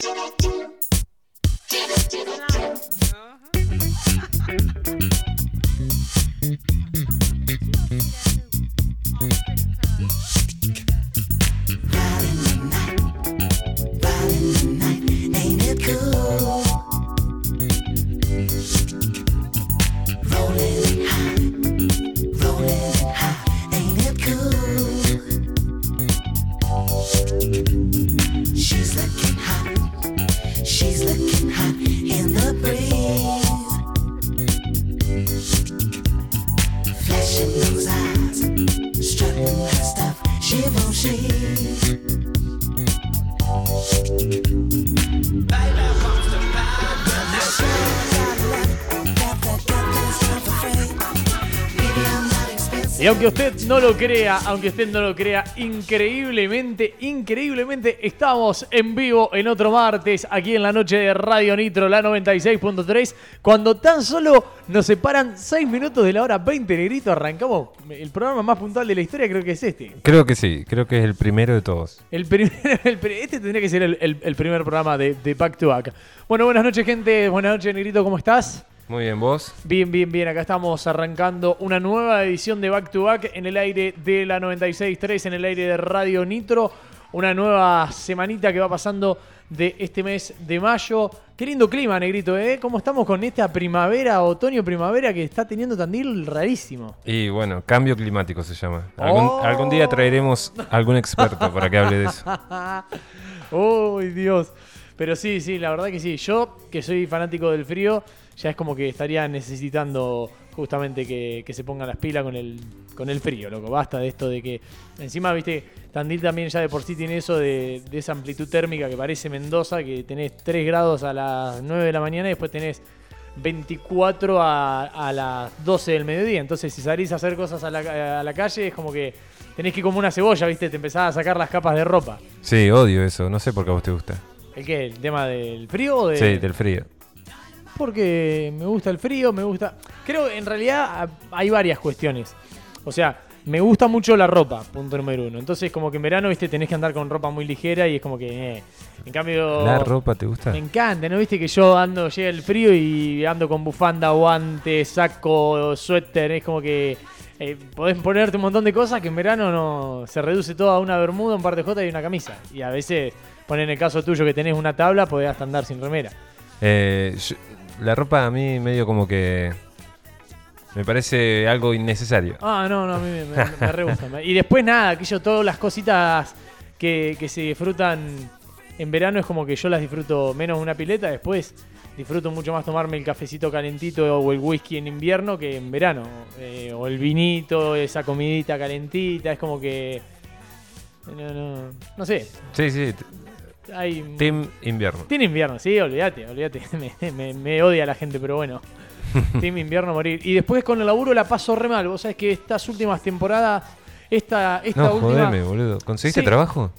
Uh-huh. Y aunque usted no lo crea, aunque usted no lo crea, increíblemente, increíblemente estamos en vivo en otro martes aquí en la noche de Radio Nitro, la 96.3, cuando tan solo nos separan 6 minutos de la hora 20, negrito, arrancamos el programa más puntual de la historia, creo que es este. Creo que sí, creo que es el primero de todos. El primer, el este tendría que ser el, el- el primer programa de, de Back to Back. Bueno, buenas noches, gente. Buenas noches, Negrito. ¿Cómo estás? Muy bien, vos. Bien, bien, bien. Acá estamos arrancando una nueva edición de Back to Back en el aire de la 96.3, en el aire de Radio Nitro. Una nueva semanita que va pasando de este mes de mayo. Qué lindo clima, Negrito, ¿eh? ¿Cómo estamos con esta primavera, otoño-primavera que está teniendo Tandil rarísimo? Y bueno, cambio climático se llama. Algún, Oh. algún día traeremos algún experto para que hable de eso. ¡Uy, Dios! Pero sí, sí, la verdad que sí. Yo, que soy fanático del frío, ya es como que estaría necesitando justamente que, que se pongan las pilas con el, con el frío, loco. Basta de esto de que. Encima, viste, Tandil también ya de por sí tiene eso de, de esa amplitud térmica que parece Mendoza, que tenés 3 grados a las 9 de la mañana y después tenés 24 a, a las 12 del mediodía. Entonces, si salís a hacer cosas a la, a la calle, es como que tenés que ir como una cebolla, viste, te empezás a sacar las capas de ropa. Sí, odio eso. No sé por qué a vos te gusta. ¿El qué? ¿El tema del frío o de.? Sí, del frío. Porque me gusta el frío, me gusta. Creo en realidad hay varias cuestiones. O sea, me gusta mucho la ropa, punto número uno. Entonces, como que en verano, viste, tenés que andar con ropa muy ligera y es como que. eh. En cambio. ¿La ropa te gusta? Me encanta, ¿no? Viste que yo ando, llega el frío y ando con bufanda, guantes, saco, suéter. Es como que. eh, podés ponerte un montón de cosas que en verano no se reduce todo a una bermuda, un par de jotas y una camisa. Y a veces, poner en el caso tuyo que tenés una tabla, podés hasta andar sin remera. Eh, la ropa a mí medio como que me parece algo innecesario. Ah, no, no, a mí me, me- me re gusta. Me- Y después nada, aquello, todas las cositas que, que se disfrutan en verano es como que yo las disfruto menos una pileta, después disfruto mucho más tomarme el cafecito calentito o el whisky en invierno que en verano. Eh, o el vinito, esa comidita calentita, es como que... No, no, no sé. Sí, sí. Hay, Team invierno. Tiene invierno, sí, olvídate, olvídate. Me, me- me odia la gente, pero bueno. Team invierno morir. Y después con el laburo la paso re mal. Vos sabés que estas últimas temporadas, esta, esta No, última. jodeme, boludo. ¿Conseguiste Sí. trabajo?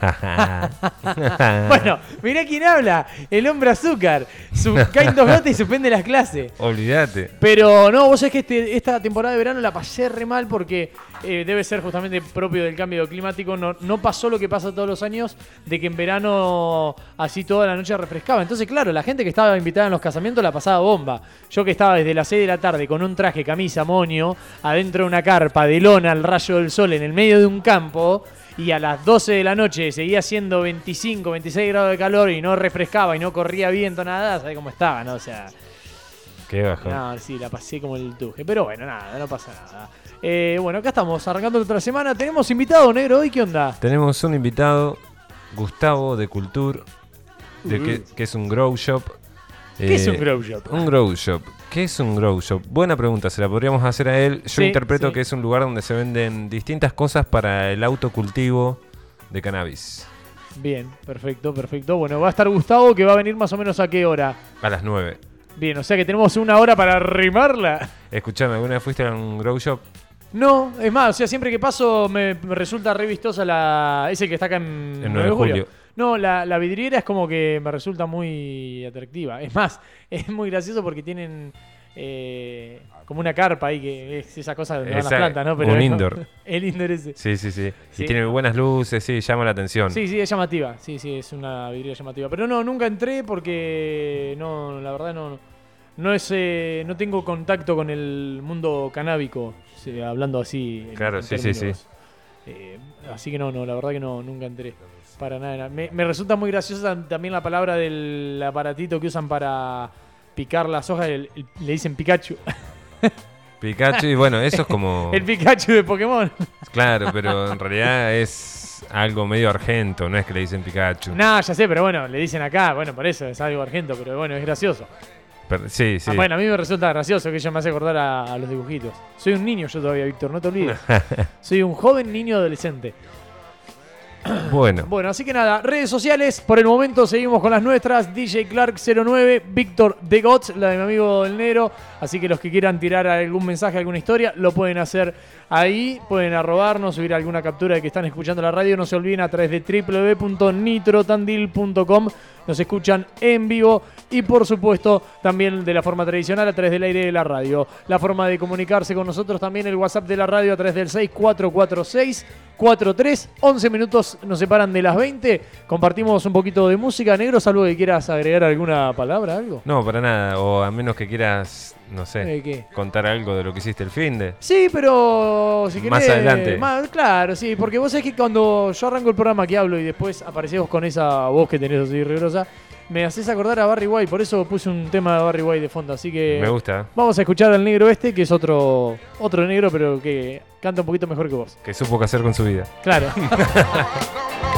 Bueno, mirá quién habla. El hombre azúcar. Su, caen dos gotas y suspende las clases. Olvídate. Pero no, vos sabés que este- esta temporada de verano la pasé re mal porque eh, debe ser justamente propio del cambio climático. No, no pasó lo que pasa todos los años de que en verano así toda la noche refrescaba. Entonces, claro, la gente que estaba invitada en los casamientos la pasaba bomba. Yo que estaba desde las 6 de la tarde con un traje, camisa, moño, adentro de una carpa de lona al rayo del sol en el medio de un campo. Y a las 12 de la noche seguía siendo 25, 26 grados de calor y no refrescaba y no corría viento, nada, ¿sabés cómo estaba, no? O sea, Qué bajón. no, sí, la pasé como el tuje. Pero bueno, nada, no pasa nada. Eh, bueno, acá estamos arrancando otra semana. Tenemos invitado, negro, hoy, ¿qué onda? Tenemos un invitado, Gustavo de Culture, de Uh. que, que es un grow shop. ¿Qué es Eh, un grow shop? Un grow shop. ¿Qué es un grow shop? Buena pregunta, se la podríamos hacer a él. Yo Sí, interpreto sí. que es un lugar donde se venden distintas cosas para el autocultivo de cannabis. Bien, perfecto, perfecto. Bueno, va a estar Gustavo, que va a venir más o menos a qué hora. A las 9. Bien, o sea que tenemos una hora para rimarla. Escuchame, ¿alguna vez fuiste a un grow shop? No, es más, o sea, siempre que paso me, me resulta re vistosa la. Es el que está acá en, En 9 de julio. No, la, la vidriera es como que me resulta muy atractiva. Es más, es muy gracioso porque tienen eh, como una carpa ahí, que es esa cosa donde van las plantas, ¿no? un indoor. El indoor ese. Sí, sí, sí. Sí. Y tiene buenas luces, sí, llama la atención. Sí, sí, es llamativa. Sí, sí, es una vidriera llamativa. Pero no, nunca entré porque no, la verdad no, no es, eh, no tengo contacto con el mundo canábico, hablando así. Claro, en sí, sí, sí. eh, así que no, no, la verdad que no, nunca entré. Para nada. Me, me resulta muy graciosa también la palabra del aparatito que usan para picar las hojas. el- el- le dicen Pikachu. Pikachu, y bueno, eso es como. El Pikachu de Pokémon. Claro, pero en realidad es algo medio argento, no es que le dicen Pikachu. Nah, ya sé, pero bueno, le dicen acá. Bueno, por eso es algo argento, pero bueno, es gracioso. Sí, sí. Ah, bueno, a mí me resulta gracioso que ella me hace acordar a, a los dibujitos. Soy un niño yo todavía, Víctor, no te olvides. Soy un joven niño adolescente. Bueno, Bueno, así que nada, redes sociales, por el momento seguimos con las nuestras. DJ Clark09, Víctor The Gots, la de mi amigo el Negro. Así que los que quieran tirar algún mensaje, alguna historia, lo pueden hacer ahí. Pueden arrobarnos, subir alguna captura de que están escuchando la radio. No se olviden a través de www.nitrotandil.com. Nos escuchan en vivo y por supuesto también de la forma tradicional a través del aire de la radio. La forma de comunicarse con nosotros también el WhatsApp de la radio a través del 6446 43 11 minutos nos separan de las 20. Compartimos un poquito de música. Negro, salvo que quieras agregar alguna palabra, algo. no, para nada. O a menos que quieras, no sé, ¿qué? contar algo de lo que hiciste el fin de. Sí, pero si Más querés, adelante. más- claro, sí, porque vos sabés que cuando yo arranco el programa que hablo y después aparecés vos con esa voz que tenés así rigurosa, me haces acordar a Barry White, por eso puse un tema de Barry White de fondo, así que Me gusta. vamos a escuchar al negro este, que es otro otro negro, pero que canta un poquito mejor que vos. Que supo qué hacer con su vida. Claro.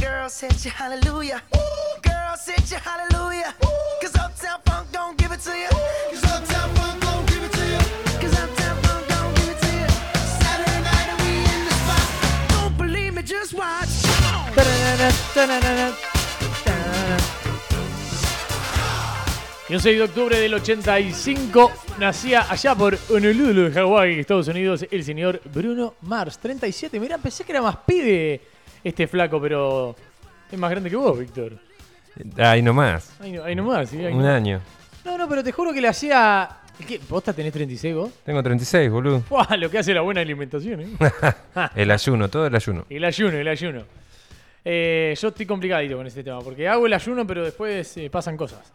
Girls hit you, hallelujah. Girls hit you, hallelujah. Cause Uptown Funk don't give it to you. Cause Uptown Funk don't give it to you. Cause Uptown Funk don't give it to you. Saturday night and we in the spot. Don't believe me, just watch. Y un 6 de octubre del 85 nacía allá por Honolulu, Hawái, Estados Unidos, el señor Bruno Mars. 37, mirá, pensé que era más pibe este flaco, pero es más grande que vos, Víctor. Ahí nomás. Ahí, no- ahí nomás, sí. ahí Un nomás. año. No, no, pero te juro que le hacía... ¿Qué? ¿Posta tenés 36 vos? Tengo 36, boludo. ¡Buah! Lo que hace la buena alimentación, ¿eh? El ayuno, todo el ayuno. El ayuno, el ayuno. Eh, yo estoy complicadito con este tema, porque hago el ayuno, pero después eh, pasan cosas.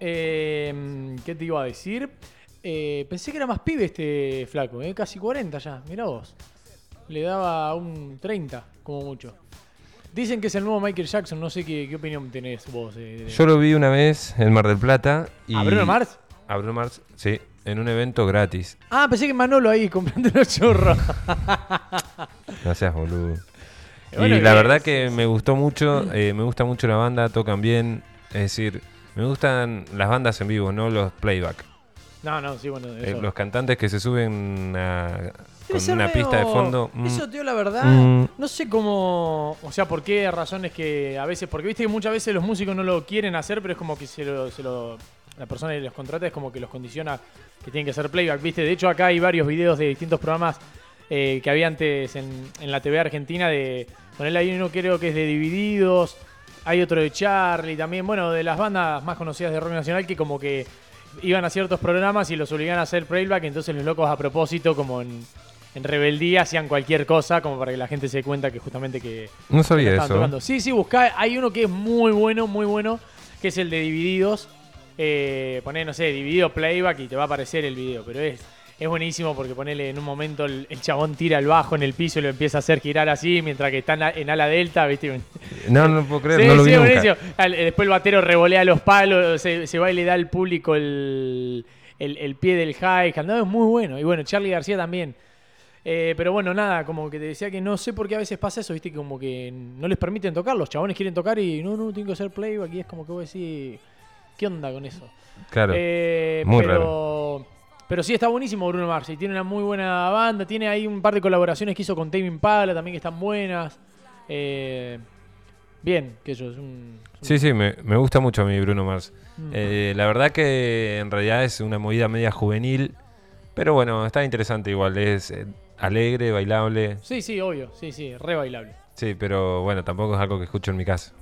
Eh, ¿Qué te iba a decir? Eh, pensé que era más pibe este flaco, ¿eh? casi 40 ya, mirá vos. Le daba un 30, como mucho. Dicen que es el nuevo Michael Jackson, no sé qué, qué opinión tenés vos. eh, Yo lo vi una vez en Mar del Plata. Y ¿A Bruno Mars? A Bruno Mars, sí. En un evento gratis. Ah, pensé que Manolo ahí comprando los churros. No seas boludo. Bueno, y la que- verdad que me gustó mucho, eh, me gusta mucho la banda, tocan bien. Es decir, me gustan las bandas en vivo, no los playback. No, no, sí, bueno. Eh, los cantantes que se suben a- Debe con ser una medio- pista de fondo. mm, Eso, tío, la verdad, Mm. no sé cómo. O sea, por qué razones que a veces. Porque viste que muchas veces los músicos no lo quieren hacer, pero es como que se lo. se lo- la persona que los contrata es como que los condiciona que tienen que hacer playback, ¿viste? De hecho, acá hay varios videos de distintos programas eh, que había antes en, en la TV argentina de. Ponerle ahí uno creo que es de Divididos. Hay otro de Charlie también. Bueno, de las bandas más conocidas de rock nacional que como que iban a ciertos programas y los obligaban a hacer playback. Entonces los locos a propósito, como en, en rebeldía, hacían cualquier cosa como para que la gente se dé cuenta que justamente que, No sabía eso. tocando. Sí, sí, buscá. Hay uno que es muy bueno, muy bueno, que es el de Divididos. Eh, poné, no sé, Dividido Playback y te va a aparecer el video, pero es, es buenísimo porque ponele en un momento el, el chabón tira el bajo en el piso y lo empieza a hacer girar así mientras que está en, la- en ala delta, ¿viste? No, no puedo creer, Sí, no lo vi sí, nunca. eh, Después el batero revolea los palos, se, se va y le da al público el, el- el pie del hi-hat. No, es muy bueno. Y bueno, Charlie García también. Eh, pero bueno, nada, como que te decía que no sé por qué a veces pasa eso, viste, como que no les permiten tocar. Los chabones quieren tocar y no, no, tengo que hacer playback. Y es como que vos decís, ¿qué onda con eso? Claro. Eh, muy pero, Pero sí está buenísimo Bruno Mars y tiene una muy buena banda. Tiene ahí un par de colaboraciones que hizo con Tame Impala también que están buenas. Eh, bien, que eso es un. Sí, sí, me, me gusta mucho a mí Bruno Mars. Mm. Eh, la verdad que en realidad es una movida media juvenil, pero bueno, está interesante igual. Es alegre, bailable. Sí, sí, obvio. Sí, sí, re bailable. Sí, pero bueno, tampoco es algo que escucho en mi casa.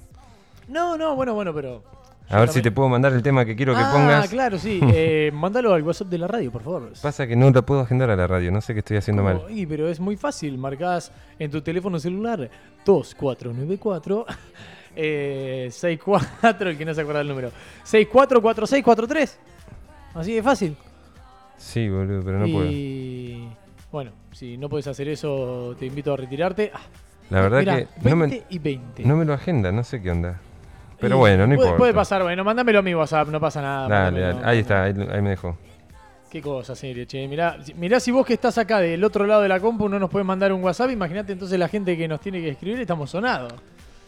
No, no, bueno, bueno, pero. A ver si te puedo mandar el tema que quiero que ah, pongas. claro, sí. Eh, mándalo al WhatsApp de la radio, por favor. Pasa que no la puedo agendar a la radio, no sé qué estoy haciendo mal. Y, pero es muy fácil. Marcás en tu teléfono celular 2494 eh, 64, el que no se acuerda el número. 644643. Así de fácil. Sí, boludo, pero no puedo. Bueno, si no puedes hacer eso, te invito a retirarte. Ah, La verdad mirá, que 20 no me, y 20. no me lo agenda, no sé qué onda. Pero Y bueno, no puede, importa. Puede pasar, bueno, mándamelo a mi WhatsApp, no pasa nada. Dale, dale. Ahí está, ahí, ahí me dejó. Qué cosa, serio, che. Mirá, si- mirá si vos que estás acá del otro lado de la compu no nos puedes mandar un WhatsApp, imagínate entonces la gente que nos tiene que escribir, estamos sonados.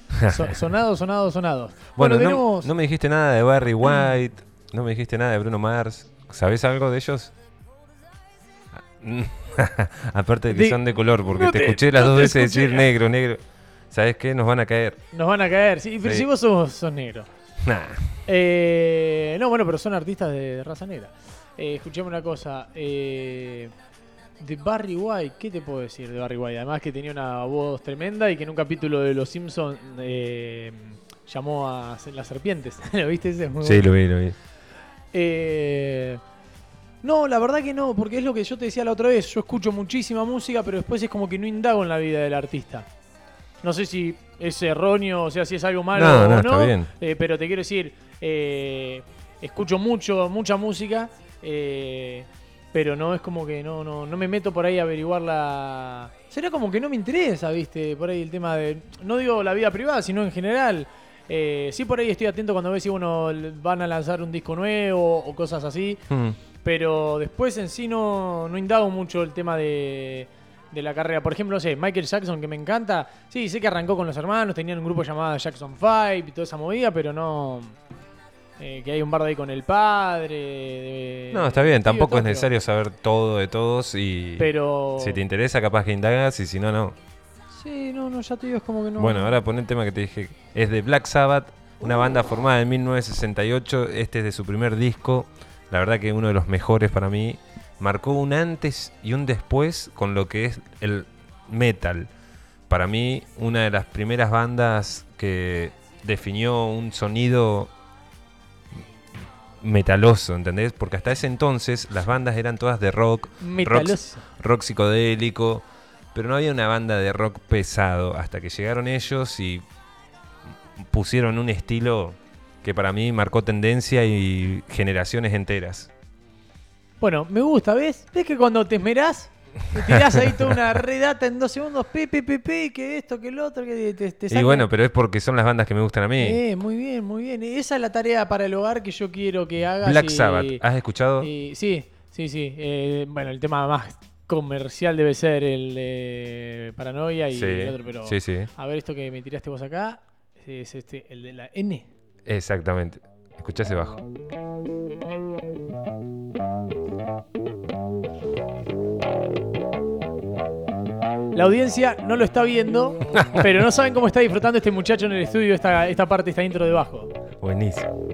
So- sonado, sonado, sonado. Bueno, no, tenemos. no me dijiste nada de Barry White, no me dijiste nada de Bruno Mars. ¿Sabes algo de ellos? Aparte de que son de color, porque no te, te- escuché las no dos veces escuché. decir negro, negro. ¿Sabes qué? Nos van a caer. Nos van a caer. Sí, pero Sí. si vos sos, sos negro. Nah. Eh, no, bueno, pero son artistas de, de raza negra. Eh, escuchame una cosa. eh, de Barry White, ¿qué te puedo decir de Barry White? Además que tenía una voz tremenda y que en un capítulo de Los Simpsons eh, llamó a las serpientes. ¿Lo viste? Ese es muy Sí, bueno. lo vi, lo vi. Eh, no, la verdad que no, porque es lo que yo te decía la otra vez. Yo escucho muchísima música, pero después es como que no indago en la vida del artista. No sé si es erróneo, o sea, si es algo malo No, o no, no. está bien. eh, pero te quiero decir, eh, escucho mucho, mucha música, eh, pero no es como que no, no, no me meto por ahí a averiguar la. Será como que no me interesa, viste, por ahí el tema de. No digo la vida privada, sino en general. Eh, sí, por ahí estoy atento cuando ves si uno van a lanzar un disco nuevo o cosas así. Hmm. Pero después en sí no, no indago mucho el tema de, de la carrera. Por ejemplo, no sé, Michael Jackson, que me encanta. Sí, sé que arrancó con los hermanos, tenían un grupo llamado Jackson 5 y toda esa movida, pero no. eh, que hay un bar de ahí con el padre. de- No, está bien, tampoco todo, es necesario saber todo de todos y Pero. si te interesa capaz que indagas y si no, no. Sí, no, no, ya te digo, es como que no. Bueno, ahora pon el tema que te dije. Es de Black Sabbath, una banda formada en 1968. Este es de su primer disco. La verdad que uno de los mejores para mí. Marcó un antes y un después con lo que es el metal. Para mí, una de las primeras bandas que definió un sonido metaloso, ¿entendés? Porque hasta ese entonces las bandas eran todas de rock, rock, rock psicodélico, pero no había una banda de rock pesado hasta que llegaron ellos y pusieron un estilo que para mí marcó tendencia y generaciones enteras. Bueno, me gusta, ¿ves? ¿Ves que cuando te esmerás, te tirás ahí toda una redata en dos segundos, pi, pi, pi, pi, que esto, que el otro, que te, te Y bueno, pero es porque son las bandas que me gustan a mí. Eh, muy bien, muy bien. Esa es la tarea para el hogar que yo quiero que hagas. Black y- Sabbath, ¿has escuchado? y- sí, sí, sí. Eh, bueno, el tema más comercial debe ser el de Paranoia y sí, el otro, pero sí, sí, a ver esto que me tiraste vos acá, es este, el de la N. exactamente. Escuchá ese bajo. La audiencia no lo está viendo, pero no saben cómo está disfrutando este muchacho en el estudio esta, esta parte, esta intro de bajo. Buenísimo.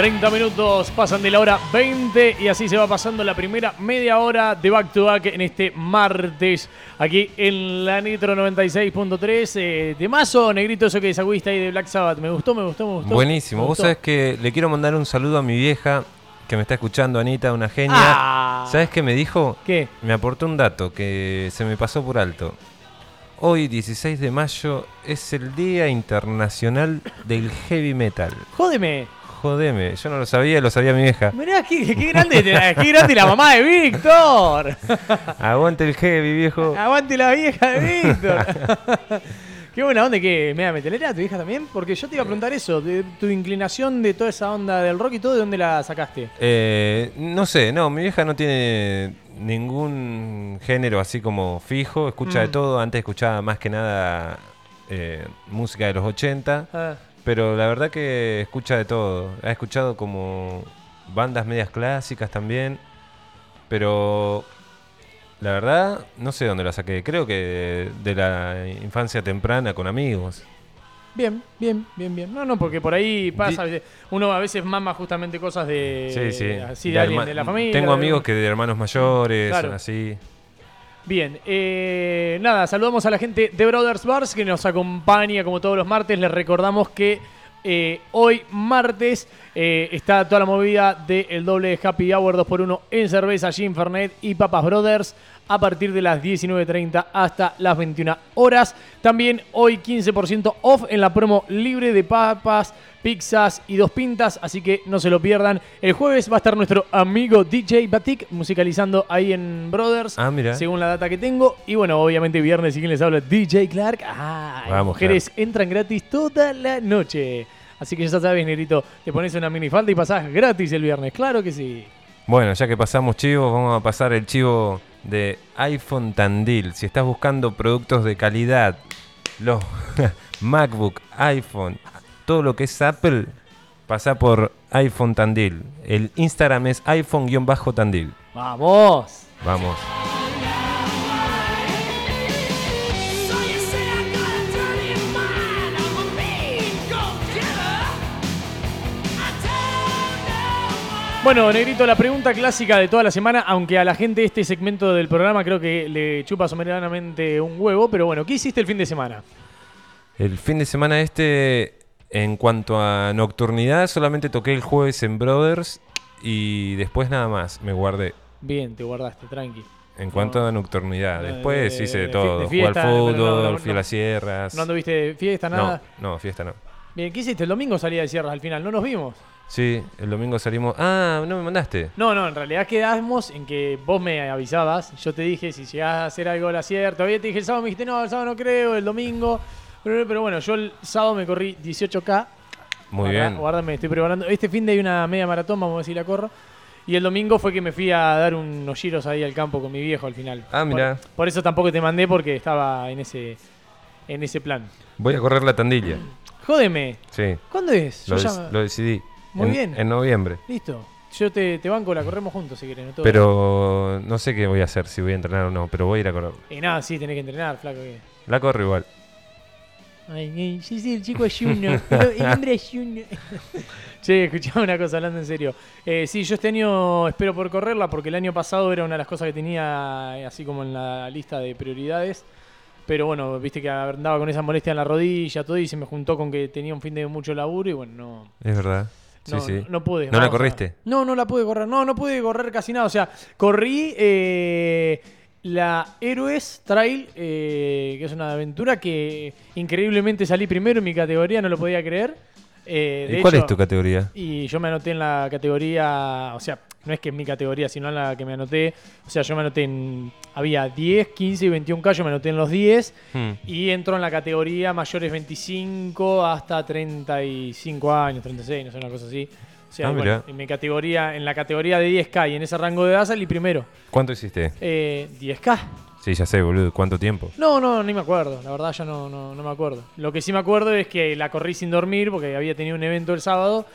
30 minutos pasan de la hora 20 y así se va pasando la primera media hora de back to back en este martes aquí en la Nitro 96.3. Eh, de mazo, negrito, eso que sacudiste ahí de Black Sabbath. Me gustó, me gustó, me gustó. Buenísimo. Me Vos sabés que le quiero mandar un saludo a mi vieja que me está escuchando, Anita, una genia. Ah. ¿Sabes qué me dijo? ¿Qué? Me aportó un dato que se me pasó por alto. Hoy, 16 de mayo, es el Día Internacional del Heavy Metal. Jódeme. Jodeme, yo no lo sabía, lo sabía mi vieja. Mirá, qué, qué grande, qué grande la mamá de Víctor. Aguante el heavy, viejo. Aguante la vieja de Víctor. Qué buena onda que me da metelera tu hija también, porque yo te iba a preguntar eso, de tu inclinación de toda esa onda del rock y todo, ¿de dónde la sacaste? Eh, no sé, no, mi vieja no tiene ningún género así como fijo, escucha de Mm. todo. Antes escuchaba más que nada eh, música de los 80, Ah, pero la verdad que escucha de todo. Ha escuchado como bandas medias clásicas también, pero la verdad no sé dónde la saqué. Creo que de la infancia temprana con amigos. bien, bien, bien, bien. No, no, porque por ahí pasa, uno a veces mama justamente cosas de Sí, sí. así de, De alguien de la familia. Tengo amigos que de hermanos mayores, Claro. así. Bien, eh, nada, saludamos a la gente de Brothers Bars que nos acompaña como todos los martes. Les recordamos que eh, hoy martes eh, está toda la movida del doble Happy Hour 2x1 en cerveza, Gin Fernet y Papas Brothers a partir de las 19.30 hasta las 21 horas. También hoy 15% off en la promo libre de papas, pizzas y dos pintas, así que no se lo pierdan. El jueves va a estar nuestro amigo DJ Batik musicalizando ahí en Brothers Ah, mira. según la data que tengo. Y bueno, obviamente viernes, y quien les habla, DJ Clark. Ah, las Vamos, mujeres entran gratis toda la noche. Así que ya sabes, Negrito, te pones una minifalda y pasás gratis el viernes. Claro que sí. Bueno, ya que pasamos chivos, vamos a pasar el chivo de iPhone Tandil. Si estás buscando productos de calidad, los MacBook, iPhone, todo lo que es Apple, pasa por iPhone Tandil. El Instagram es iPhone-Tandil. ¡Vamos! Vamos. Bueno, Negrito, la pregunta clásica de toda la semana, aunque a la gente este segmento del programa creo que le chupa soberanamente un huevo, pero bueno, ¿qué hiciste el fin de semana? El fin de semana este, en cuanto a nocturnidad, solamente toqué el jueves en Brothers y después nada más, me guardé. Bien, te guardaste, tranqui. En cuanto a nocturnidad, después de- hice de todo. de Jugué al fiesta, fútbol, no, no, fui a no. las sierras. ¿No anduviste fiesta, no, nada? no, fiesta no. Bien, ¿qué hiciste? El domingo salía de sierras al final, ¿no nos vimos? Sí, el domingo salimos. Ah, no me mandaste. No, no, en realidad quedamos en que vos me avisabas. Yo te dije si llegás a hacer algo la sierra. Todavía te dije el sábado, me dijiste no, el sábado no creo, el domingo. Pero, pero bueno, yo el sábado me corrí 18K. Muy Guarda- bien. Guárdame, estoy preparando. Este fin de hay una media maratón, vamos a si la corro. Y el domingo fue que me fui a dar unos giros ahí al campo con mi viejo al final. Ah, mirá. Por, por eso tampoco te mandé porque estaba en ese, en ese plan. Voy a correr la tandilla. Jódeme, Sí, ¿cuándo es? Yo ya- lo decidí. Muy en, bien. En noviembre. Listo. Yo te, te banco, la corremos juntos si querés. No Pero no sé qué voy a hacer, si voy a entrenar o no, pero voy a ir a correr. Y nada, sí, tenés que entrenar, flaco. que- La corro igual. Ay, ay, sí, sí, el chico es Juno. El, hombre es Juno. che, escuchame una cosa, hablando en serio. Eh, sí, yo este año espero por correrla porque el año pasado era una de las cosas que tenía eh, así como en la lista de prioridades. Pero bueno, viste que andaba con esa molestia en la rodilla, todo, y se me juntó con que tenía un fin de mucho laburo y bueno, no. Es verdad. No, sí. no, no pude. ¿No la corriste? No, no la pude correr. No, no pude correr casi nada. O sea, corrí eh, la Héroes Trail, eh, que es una aventura que increíblemente salí primero en mi categoría, no lo podía creer. Eh, de ¿Y cuál hecho, es tu categoría? Y yo me anoté en la categoría, o sea, no es que en mi categoría, sino en la que me anoté. O sea, yo me anoté en. Había 10, 15 y 21K, yo me anoté en los 10. Hmm. Y entro en la categoría mayores 25 hasta 35 años, 36, no sé, una cosa así. O sea, Ah, bueno, en mi categoría, en la categoría de 10K y en ese rango de edad salí primero. ¿Cuánto hiciste? Eh, 10K. Sí, ya sé, boludo. ¿Cuánto tiempo? No, no, ni me acuerdo. La verdad ya no, no, no me acuerdo. Lo que sí me acuerdo es que la corrí sin dormir porque había tenido un evento el sábado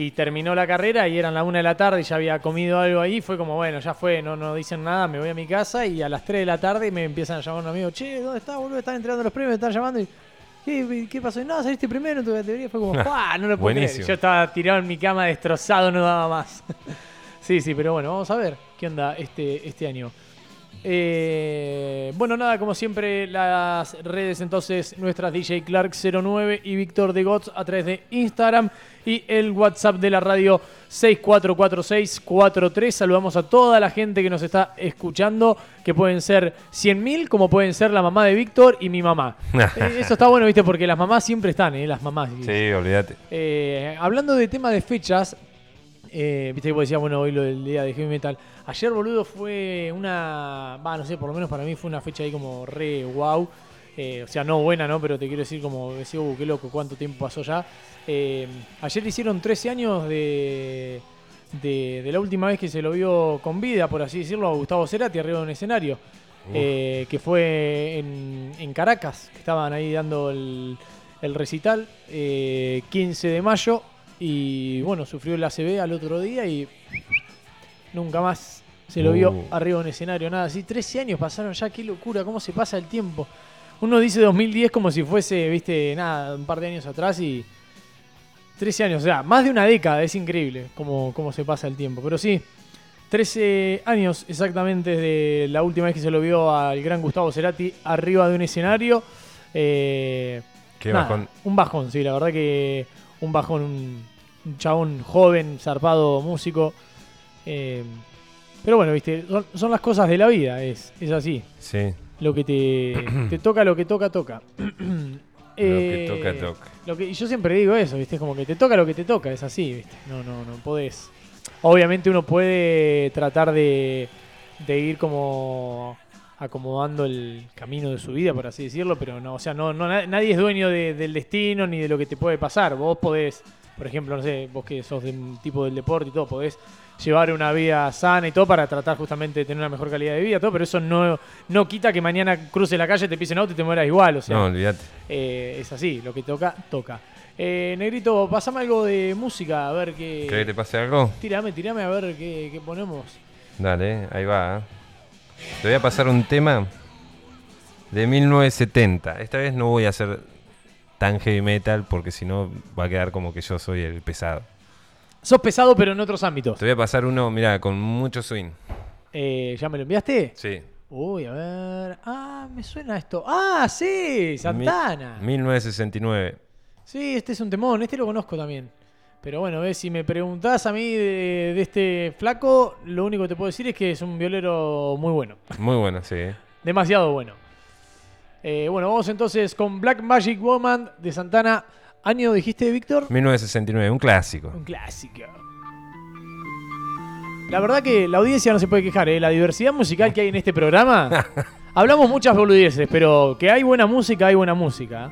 y terminó la carrera y eran la una de la tarde y ya había comido algo ahí. Fue como, bueno, ya fue, no, no dicen nada, me voy a mi casa y a las 3 de la tarde me empiezan a llamar un amigo, che, ¿dónde estás, boludo? Están entregando los premios, me están llamando y ¿Qué, qué pasó? No, saliste primero en tu categoría. Fue como, ¡ah! No lo puedo creer. Yo estaba tirado en mi cama destrozado, no daba más. sí, sí, pero bueno, vamos a ver qué onda este, este año. Eh, bueno, nada, como siempre, las redes entonces, nuestras DJ Clark09 y Víctor de Gots a través de Instagram y el WhatsApp de la radio 644643. Saludamos a toda la gente que nos está escuchando, que pueden ser 100.000, como pueden ser la mamá de Víctor y mi mamá. Eh, eso está bueno, viste, porque las mamás siempre están, ¿eh? Las mamás. Sí, olvídate. Eh, hablando de tema de fechas, eh, viste que vos decías, bueno, hoy lo del día de heavy metal. Ayer, boludo, fue una. Va, no sé, por lo menos para mí fue una fecha ahí como re wow. Eh, o sea, no buena, ¿no? Pero te quiero decir, como decía, uh, qué loco, cuánto tiempo pasó ya. Eh, ayer hicieron 13 años de, de, de la última vez que se lo vio con vida, por así decirlo, a Gustavo Cerati arriba de un escenario. Eh, que fue en, en Caracas, que estaban ahí dando el, el recital, eh, 15 de mayo, y bueno, sufrió el ACB al otro día y nunca más se lo vio Uh. arriba de un escenario, nada así. 13 años pasaron ya, qué locura, cómo se pasa el tiempo. Uno dice 2010 como si fuese, viste, nada, un par de años atrás y 13 años, o sea, más de una década, es increíble cómo, cómo se pasa el tiempo. Pero sí, 13 años exactamente desde la última vez que se lo vio al gran Gustavo Cerati arriba de un escenario. Eh, Qué nada, bajón. Un bajón, sí, la verdad que un bajón, un, chabón joven, zarpado, músico. Eh, pero bueno, viste, son, son las cosas de la vida, es, es así. Sí. Lo que te, te toca, lo que toca, toca. Lo que toca, toca. Lo que, y yo siempre digo eso, ¿viste? Es como que te toca lo que te toca, es así, ¿viste? No, no, no podés. Obviamente uno puede tratar de, de ir como acomodando el camino de su vida, por así decirlo, pero no, o sea, no, no na- nadie es dueño de- del destino ni de lo que te puede pasar. Vos podés, por ejemplo, no sé, vos que sos de un tipo del deporte y todo, podés llevar una vida sana y todo para tratar justamente de tener una mejor calidad de vida, todo, pero eso no, no quita que mañana cruce la calle, te pise un auto y te mueras igual, o sea. No, olvídate. Eh, es así, lo que toca, toca. Eh, Negrito, pasame algo de música, a ver qué. ¿Querés que te pase algo? Tirame, tirame a ver qué, qué ponemos. Dale, ahí va. ¿eh? Te voy a pasar un tema de 1970. Esta vez no voy a hacer tan heavy metal porque si no va a quedar como que yo soy el pesado. Sos pesado, pero en otros ámbitos. Te voy a pasar uno, mira, con mucho swing. Eh, ¿Ya me lo enviaste? Sí. Uy, a ver. Ah, me suena esto. Ah, sí, Santana. Mi- 1969. Sí, este es un temón, este lo conozco también. Pero bueno, ves, si me preguntás a mí de, de este flaco, lo único que te puedo decir es que es un violero muy bueno. Muy bueno, sí. Demasiado bueno. Eh, bueno, vamos entonces con Black Magic Woman de Santana. ¿Año dijiste, Víctor? 1969, un clásico. Un clásico. La verdad que la audiencia no se puede quejar, ¿eh? La diversidad musical que hay en este programa. hablamos muchas boludeces, pero que hay buena música, hay buena música.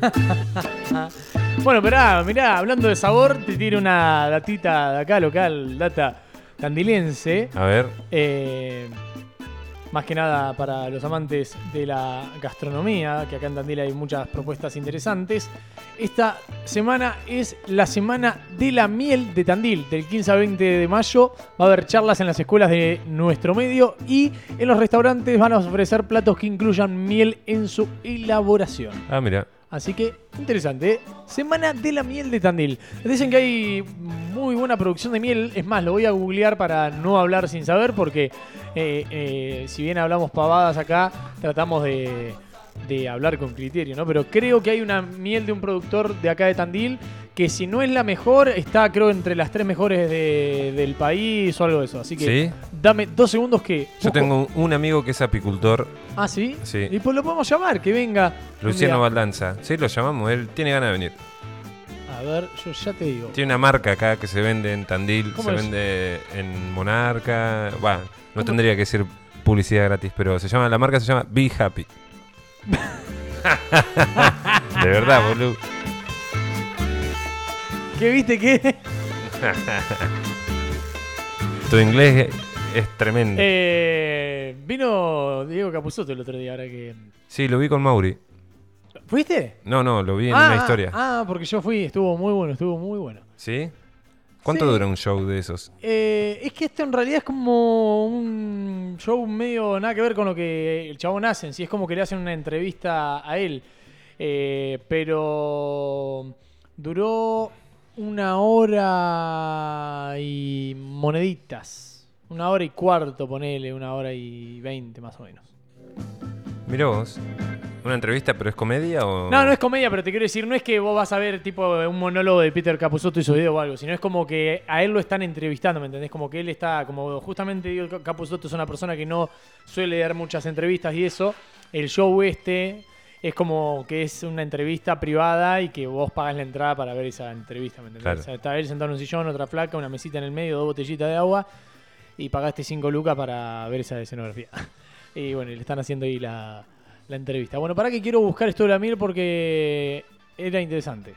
Bueno, mirá, mirá, hablando de sabor, te tiro una datita de acá, local, data candilense. A ver. Eh, más que nada para los amantes de la gastronomía, que acá en Tandil hay muchas propuestas interesantes. Esta semana es la semana de la miel de Tandil, del 15 al 20 de mayo. Va a haber charlas en las escuelas de nuestro medio y en los restaurantes van a ofrecer platos que incluyan miel en su elaboración. Ah, mira. Así que, interesante. ¿eh? Semana de la miel de Tandil. Dicen que hay muy buena producción de miel. Es más, lo voy a googlear para no hablar sin saber, porque eh, eh, si bien hablamos pavadas acá, tratamos de, de hablar con criterio, ¿no? Pero creo que hay una miel de un productor de acá de Tandil que si no es la mejor, está creo entre las tres mejores de- del país o algo de eso. Así que ¿Sí? dame dos segundos que... Yo tengo un amigo que es apicultor, Ah, ¿sí? Sí. Y pues lo podemos llamar, que venga. Luciano. Baldanza. Sí, lo llamamos, él tiene ganas de venir. A ver, yo ya te digo. Tiene una marca acá que se vende en Tandil, ¿Cómo se es? vende en Monarca. Bueno, no tendría que ser publicidad gratis, pero se llama la marca se llama Be Happy. de verdad, boludo. ¿Qué viste qué? Tu inglés es, tremendo. Eh, vino Diego Capuzotto el otro día, ahora que. Sí, lo vi con Mauri. ¿Fuiste? No, no, lo vi en ah, una historia. Ah, porque yo fui, estuvo muy bueno, estuvo muy bueno. ¿Sí? ¿Cuánto Sí. dura un show de esos? Eh, es que esto en realidad es como un show medio nada que ver con lo que el chabón hace. sí es como que le hacen una entrevista a él. Eh, pero duró una hora y moneditas. Una hora y cuarto, ponele, una hora y veinte más o menos. Mirá vos. ¿Una entrevista, pero es comedia o.? No, no es comedia, pero te quiero decir, no es que vos vas a ver tipo un monólogo de Peter Capusotto y su video o algo, sino es como que a él lo están entrevistando, ¿me entendés? Como que él está, como justamente digo, Capusotto es una persona que no suele dar muchas entrevistas y eso. El show este es como que es una entrevista privada y que vos pagas la entrada para ver esa entrevista, ¿me entendés? Claro. O sea, está él sentado en un sillón, otra flaca, una mesita en el medio, dos botellitas de agua y pagaste 5 lucas para ver esa escenografía. Y bueno, y le están haciendo ahí la, la entrevista. Bueno, para que quiero buscar esto de la miel porque era interesante.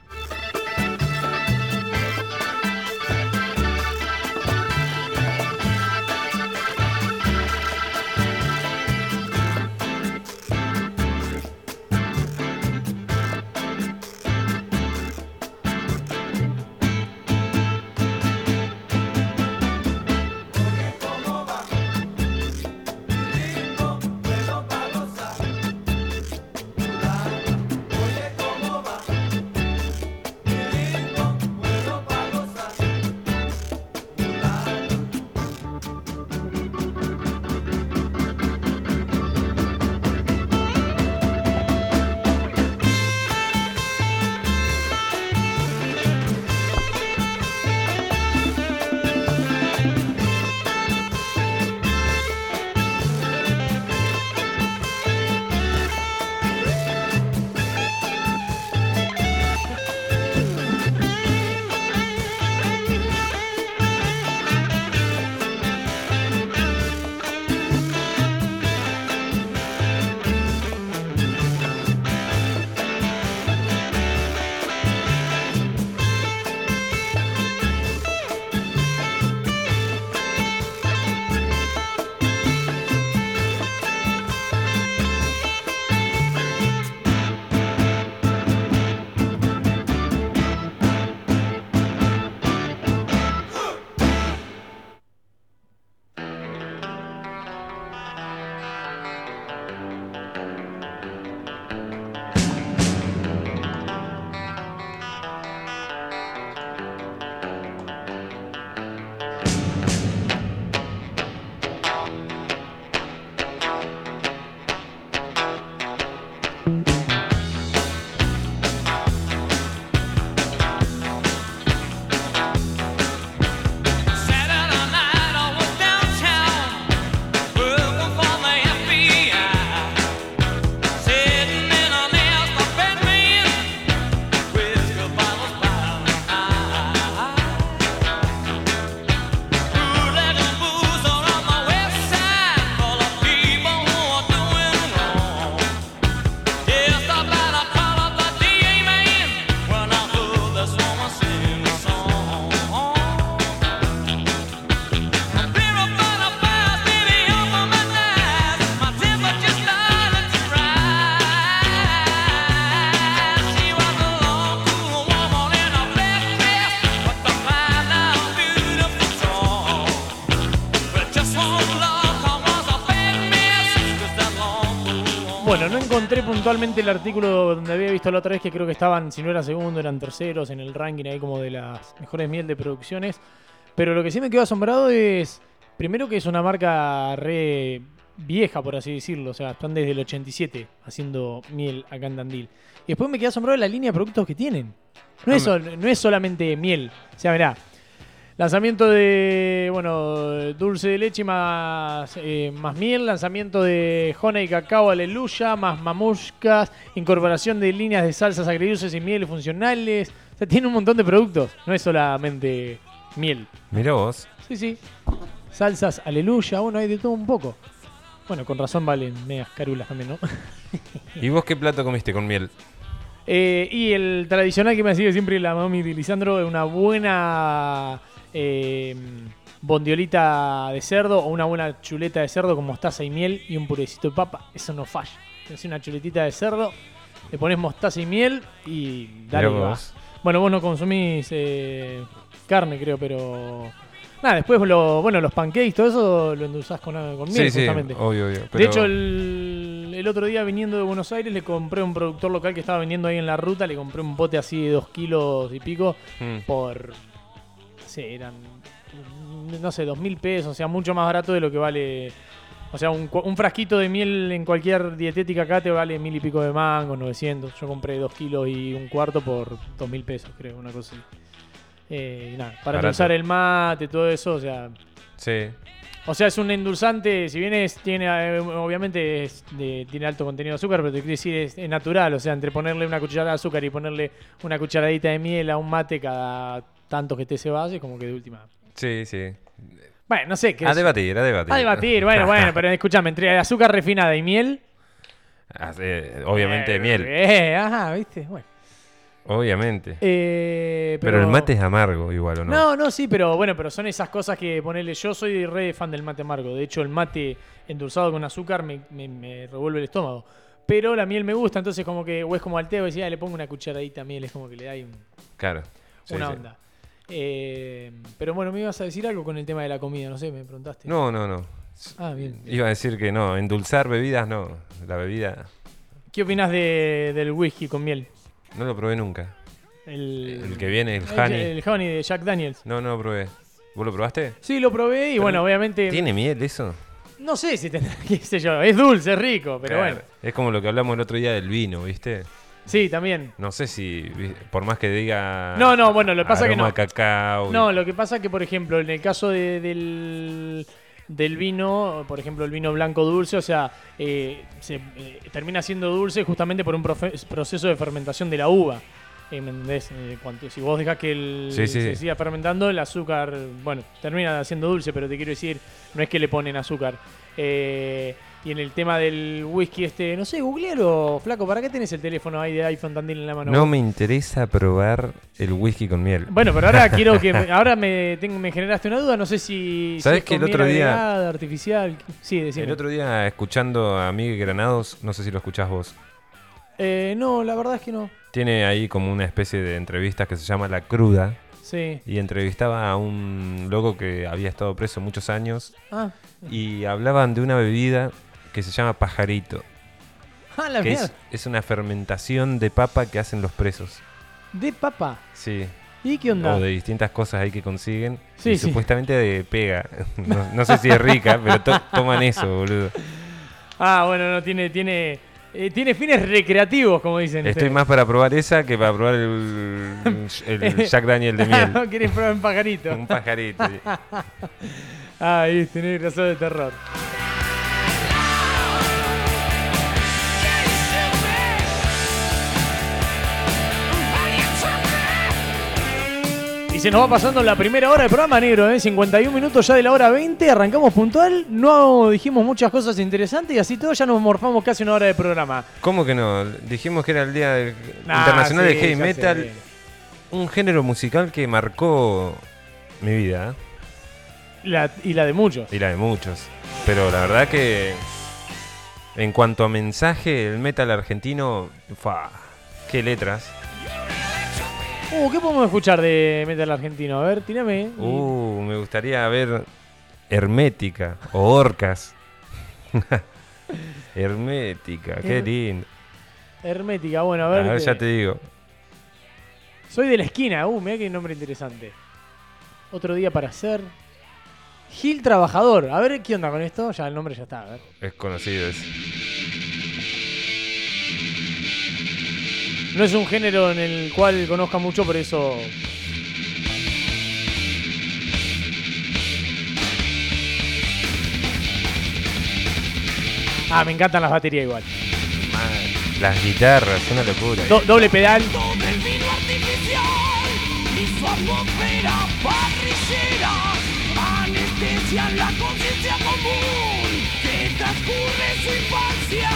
Encontré puntualmente el artículo donde había visto la otra vez que creo que estaban, si no era segundo, eran terceros en el ranking ahí como de las mejores miel de producciones. Pero lo que sí me quedó asombrado es, primero que es una marca re vieja, por así decirlo. O sea, están desde el 87 haciendo miel acá en Tandil. Y después me quedé asombrado de la línea de productos que tienen. No, es, sol- no es solamente miel. O sea, mirá, Lanzamiento de, bueno, dulce de leche más, eh, más miel, lanzamiento de honey cacao aleluya, más mamushkas, incorporación de líneas de salsas agridulces y mieles funcionales. O sea, tiene un montón de productos, no es solamente miel. Mirá vos. Sí, sí. Salsas aleluya, bueno, hay de todo un poco. Bueno, con razón valen medias carulas también, ¿no? ¿Y vos qué plato comiste con miel? Eh, y el tradicional que me sigue siempre la mami de Lisandro es una buena eh, bondiolita de cerdo o una buena chuleta de cerdo con mostaza y miel y un purecito de papa. Eso no falla. Es una chuletita de cerdo, le pones mostaza y miel y dale que va. Bueno, vos no consumís eh, carne, creo, pero... Nada, después lo, bueno, los pancakes, todo eso lo endulzás con, con miel, Sí, sí, justamente. obvio, obvio. De hecho, el, el otro día viniendo de Buenos Aires le compré a un productor local que estaba vendiendo ahí en la ruta, le compré un bote así de dos kilos y pico Mm. por, sé, eran, no sé, dos mil pesos, o sea, mucho más barato de lo que vale, o sea, un, un frasquito de miel en cualquier dietética acá te vale mil y pico de mango, 900, yo compré dos kilos y un cuarto por dos mil pesos, creo, una cosa así. Eh, y nada, para Barato. endulzar el mate, todo eso, o sea, Sí. o sea, es un endulzante, si bien es, tiene, eh, obviamente es de- tiene alto contenido de azúcar, pero te quiero decir, es, es natural. O sea, entre ponerle una cucharada de azúcar y ponerle una cucharadita de miel a un mate cada tanto que esté ese como que de última. Sí, sí. Bueno, no sé. qué A debatir, a debatir. A debatir, bueno, bueno, pero escúchame, entre azúcar refinada y miel. Ah, eh, Obviamente eh, miel. Eh, ajá, viste, bueno. Obviamente. Eh, pero... el mate es amargo igual, ¿o no? No, no, sí, pero bueno, pero son esas cosas que ponerle. Yo soy re fan del mate amargo. De hecho, el mate endulzado con azúcar me, me- me revuelve el estómago. Pero la miel me gusta, entonces como que, o es como al té, o decía, "Ah, le pongo una cucharadita de miel, es como que le da ahí un- Claro. Sí, una sí. onda. Eh, pero bueno, me ibas a decir algo con el tema de la comida, no sé, me preguntaste. No, no, no. Ah, bien. Iba a decir que no, endulzar bebidas no. La bebida ¿Qué opinas de, del whisky con miel? no lo probé nunca. El, El que viene, el el- honey. El honey de Jack Daniels. No, no lo probé. ¿Vos lo probaste? Sí, lo probé y Pero bueno, obviamente. ¿Tiene miel eso? No sé si tendrá, qué sé yo. Es dulce, es rico, pero Claro. bueno. Es como lo que hablamos el otro día del vino, ¿viste? Sí, también. No sé si, por más que diga. No, no, bueno, lo que pasa que no. a cacao. y- No, lo que pasa que, por ejemplo, en el caso de- del, del vino, por ejemplo, el vino blanco dulce, o sea, eh, se, eh, termina siendo dulce justamente por un profe- proceso de fermentación de la uva. Eh, ¿me entendés? Eh, si vos dejás que el, Sí, sí, se sí. siga fermentando, el azúcar, bueno, termina siendo dulce, pero te quiero decir, no es que le ponen azúcar. Eh, y en el tema del whisky, este, no sé, googlealo, flaco, ¿para qué tenés el teléfono ahí de iPhone Tandil en la mano? No me interesa probar el whisky con miel. Bueno, pero ahora quiero que. ahora me, tengo- me generaste una duda. No sé si. si ¿Sabés es que el otro día- artificial. Sí, decime. El otro día, escuchando a Miguel Granados, no sé si lo escuchás vos, Eh, no, la verdad es que no. tiene ahí como una especie de entrevistas que se llama La Cruda. Sí. Y entrevistaba a un loco que había estado preso muchos años. Ah, Y hablaban de una bebida que se llama pajarito. ah la Que es, es una fermentación de papa que hacen los presos. De papa. Sí. ¿Y qué onda? O de distintas cosas ahí que consiguen. Sí, y sí. supuestamente de pega. No, no sé si es rica, pero to- toman eso, boludo. Ah, bueno, no, tiene. Tiene, eh, tiene fines recreativos, como dicen. Estoy ustedes. más para probar esa que para probar el, el Jack Daniel de miel. no querés probar un pajarito. Un pajarito. Ah, y tenés razón de terror. Se nos va pasando la primera hora del programa, negro, ¿eh? 51 minutos ya de la hora 20, arrancamos puntual, no dijimos muchas cosas interesantes y así todo ya nos morfamos casi una hora de programa. ¿Cómo que no? Dijimos que era el Día del- Nah, Internacional sí, de Heavy Metal. Un género musical que marcó mi vida. ¿eh? La- y la de muchos. Y la de muchos. Pero la verdad que en cuanto a mensaje, el metal argentino, fa, qué letras. Uh, ¿qué podemos escuchar de metal argentino? A ver, tirame. Uh, me gustaría ver Hermética o Orcas. Hermética, qué lindo. Hermética, bueno, a A ver. ver, ya te digo. Soy de la esquina, uh, mira qué nombre interesante. Otro día para hacer. Gil Trabajador. A ver qué onda con esto. Ya el nombre ya está. A ver. Es conocido ese. No es un género en el cual conozca mucho, por eso. Ah, me encantan las baterías igual. Las guitarras, una locura. Do- doble pedal. del vino artificial y su atmósfera parrillera anestesian la conciencia común que transcurre su infancia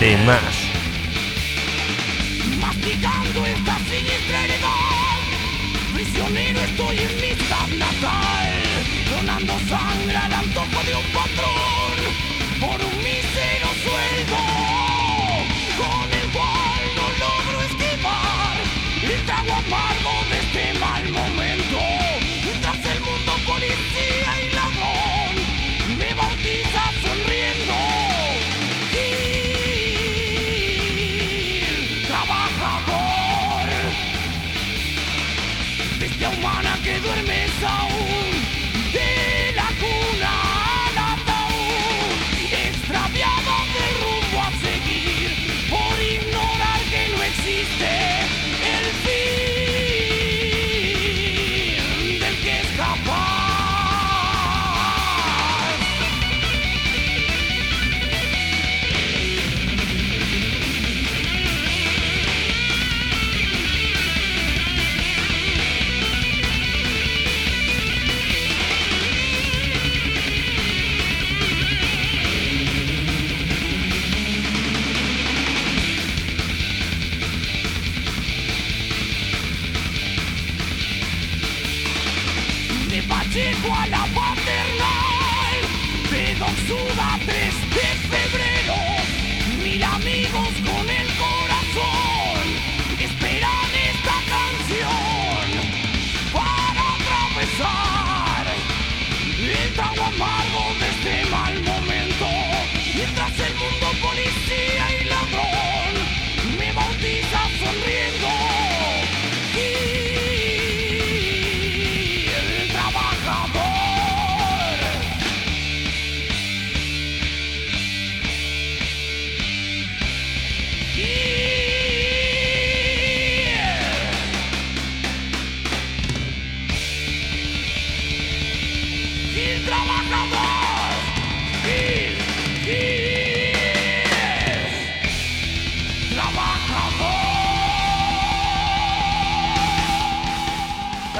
De masticando esta siniestra heredad. Prisionero estoy en mi natal donando sangre al antojo de un patrón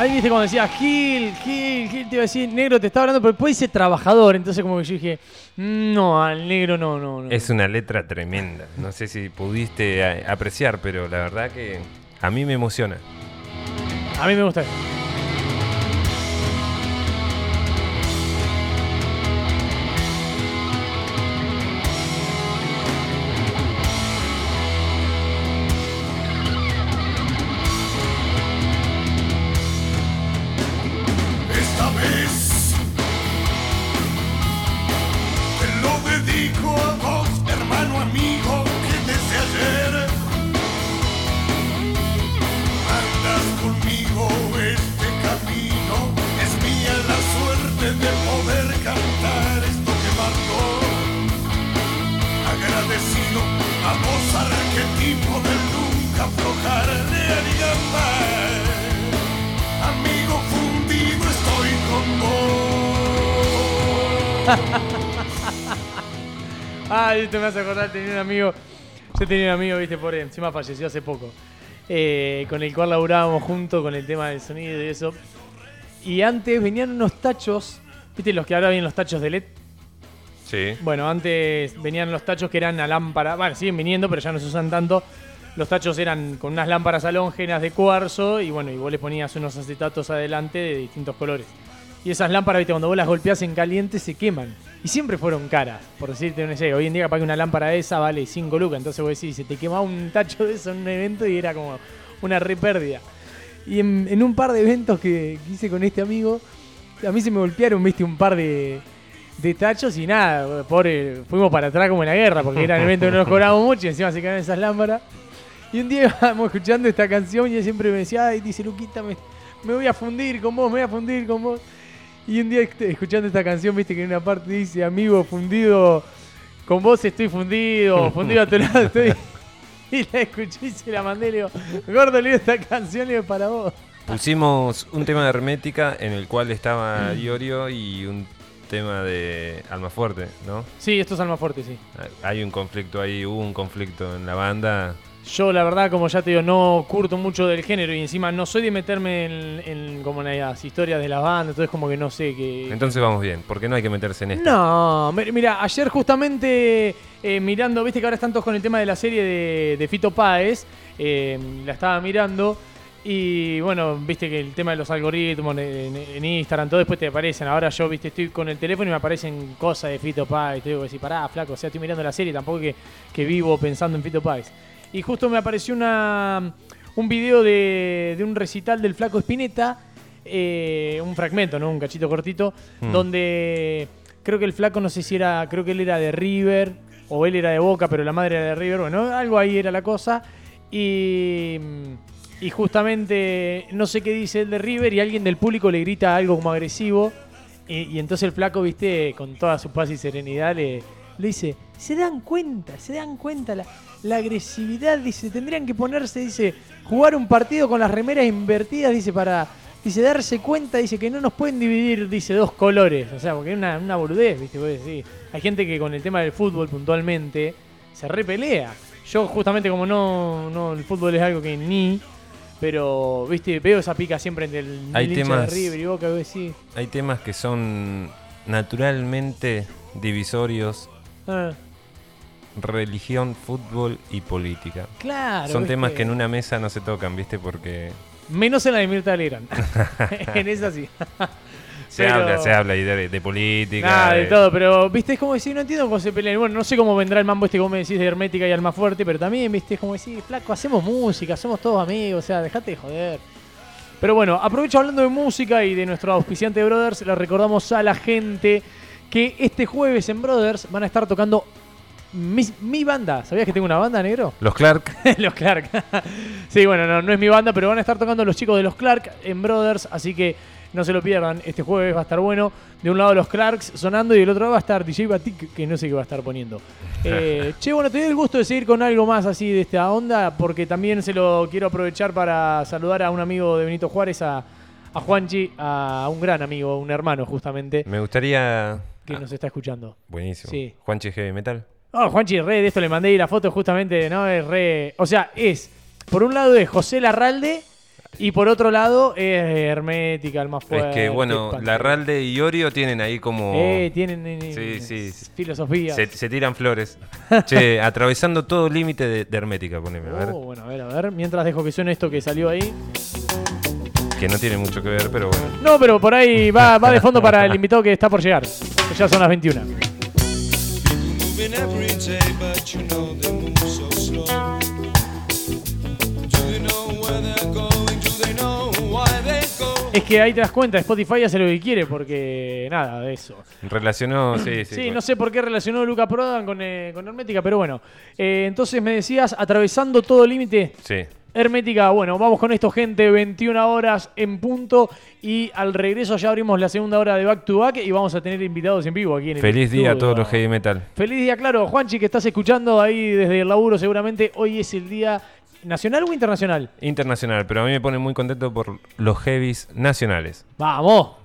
Ahí viste cuando decía Gil, Gil, Gil, te iba a decir, negro te estaba hablando, pero después dice trabajador. Entonces, como que yo dije, no, al negro no, no, no. Es una letra tremenda. No sé si pudiste eh, apreciar, pero la verdad que a mí me emociona. A mí me gusta esto me hace acordar, tenía un amigo, yo tenía un amigo, viste, por encima falleció hace poco, eh, con el cual laburábamos juntos con el tema del sonido y eso. Y antes venían unos tachos, viste, los que ahora vienen los tachos de LED. Sí. Bueno, antes venían los tachos que eran a lámpara, bueno, siguen viniendo, pero ya no se usan tanto. Los tachos eran con unas lámparas halógenas de cuarzo y bueno, y vos le ponías unos acetatos adelante de distintos colores. Y esas lámparas, viste, cuando vos las golpeás en caliente se queman. Y siempre fueron caras, por decirte, no sé, hoy en día capaz que una lámpara de esa vale 5 lucas, entonces vos decís, se te quemaba un tacho de eso en un evento y era como una re pérdida. Y en, en un par de eventos que, que hice con este amigo, a mí se me golpearon, viste, un par de, de tachos y nada, pobre, fuimos para atrás como en la guerra, porque era un evento que no nos cobramos mucho y encima se caen esas lámparas. Y un día íbamos escuchando esta canción y él siempre me decía, ay, dice Luquita, me, me voy a fundir con vos, me voy a fundir con vos. Y un día escuchando esta canción, viste que en una parte dice, amigo, fundido con vos estoy fundido, fundido a tu lado estoy. Y la escuché y se la mandé y le digo, gordo, le digo esta canción y es para vos. Pusimos un tema de hermética en el cual estaba Iorio y un tema de Almafuerte, ¿no? Sí, esto es Alma Fuerte, sí. Hay un conflicto ahí, hubo un conflicto en la banda. Yo, la verdad, como ya te digo, no curto mucho del género y encima no soy de meterme en, en como en las historias de la banda, entonces como que no sé qué. Entonces vamos bien, porque no hay que meterse en esto. No, mi- mira, ayer justamente eh, mirando, viste que ahora están todos con el tema de la serie de, de Fito Páez, eh, la estaba mirando y bueno, viste que el tema de los algoritmos en, en Instagram, todo después te aparecen. Ahora yo, viste, estoy con el teléfono y me aparecen cosas de Fito Páez, te digo que decir, pará, flaco, o sea, estoy mirando la serie, tampoco que, que vivo pensando en Fito Páez. Y justo me apareció una, un video de, de un recital del flaco Spinetta, eh, un fragmento, ¿no? Un cachito cortito, Mm. donde creo que el flaco, no sé si era, creo que él era de River, o él era de Boca, pero la madre era de River, bueno, algo ahí era la cosa. Y, y justamente, no sé qué dice el de River, y alguien del público le grita algo como agresivo. Y, y entonces el flaco, viste, con toda su paz y serenidad, le, le dice, se dan cuenta, se dan cuenta la, la agresividad, dice, tendrían que ponerse, dice, jugar un partido con las remeras invertidas, dice, para, dice, darse cuenta, dice, que no nos pueden dividir, dice, dos colores, o sea, porque es una, una boludez, viste, vos decís. hay gente que con el tema del fútbol puntualmente se repelea. Yo justamente como no, no, el fútbol es algo que ni, pero, viste, veo esa pica siempre entre el, Hay el temas- de River y Boca, vos decís, Hay temas que son naturalmente divisorios, ah, religión, fútbol y política. claro. Son temas que en una mesa no se tocan, ¿viste? Porque Menos en la de Mirta Legrand. en esa sí. se Pero- habla, se habla de, de política. De de- todo, pero viste, es como decir, no entiendo cómo se pelean. Bueno, no sé cómo vendrá el mambo este como me decís de Hermética y Alma Fuerte, pero también, viste, es como decir, flaco, hacemos música, somos todos amigos, o sea, dejate de joder. Pero bueno, aprovecho hablando de música y de nuestro auspiciante Brothers, le recordamos a la gente que este jueves en Brothers van a estar tocando mi, mi banda. ¿Sabías que tengo una banda, negro? Los Clark, los Clark. sí, bueno, no, no es mi banda, pero van a estar tocando los chicos de los Clark en Brothers, así que no se lo pierdan. Este jueves va a estar bueno. De un lado los Clarks sonando y del otro lado va a estar DJ Batik, que no sé qué va a estar poniendo. Eh, che, bueno, te doy el gusto de seguir con algo más así de esta onda, porque también se lo quiero aprovechar para saludar a un amigo de Benito Juárez, a, a Juanchi, a un gran amigo, un hermano justamente, me gustaría... que Ah, nos está escuchando. buenísimo. Sí. Juanchi Heavy Metal. Oh, Juanchi, re de esto le mandé ahí la foto justamente, ¿no? Es re. O sea, es. Por un lado es José Larralde y por otro lado es Hermética, el más fuerte. es que, bueno, Pantera. Larralde y Iorio tienen ahí como... Eh, tienen eh, Sí, sí. filosofía. se, se tiran flores. che, atravesando todo límite de, de hermética, poneme, a ver. Oh, bueno, a ver, a ver. Mientras dejo que suene esto que salió ahí. Que no tiene mucho que ver, pero bueno. No, pero por ahí va, va de fondo para el invitado que está por llegar. Que ya son las 21. Moving every day, but you know they move so slow. Do they know where they're going? Do they know why they go? Es que ahí te das cuenta, Spotify hace lo que quiere porque nada de eso. Relacionó, sí, sí. Sí, no sé por qué relacionó Luca Prodan con, eh, con Hermética, pero bueno. Eh, entonces me decías, atravesando todo límite, Sí. Hermética, bueno, vamos con esto, gente, 21 horas en punto y al regreso ya abrimos la segunda hora de Back to Back y vamos a tener invitados en vivo aquí en el Feliz día a todos los heavy metal. Feliz día, claro. Juanchi, que estás escuchando ahí desde el laburo seguramente, hoy es el día nacional o internacional. Internacional, pero a mí me pone muy contento por los heavies nacionales. Vamos.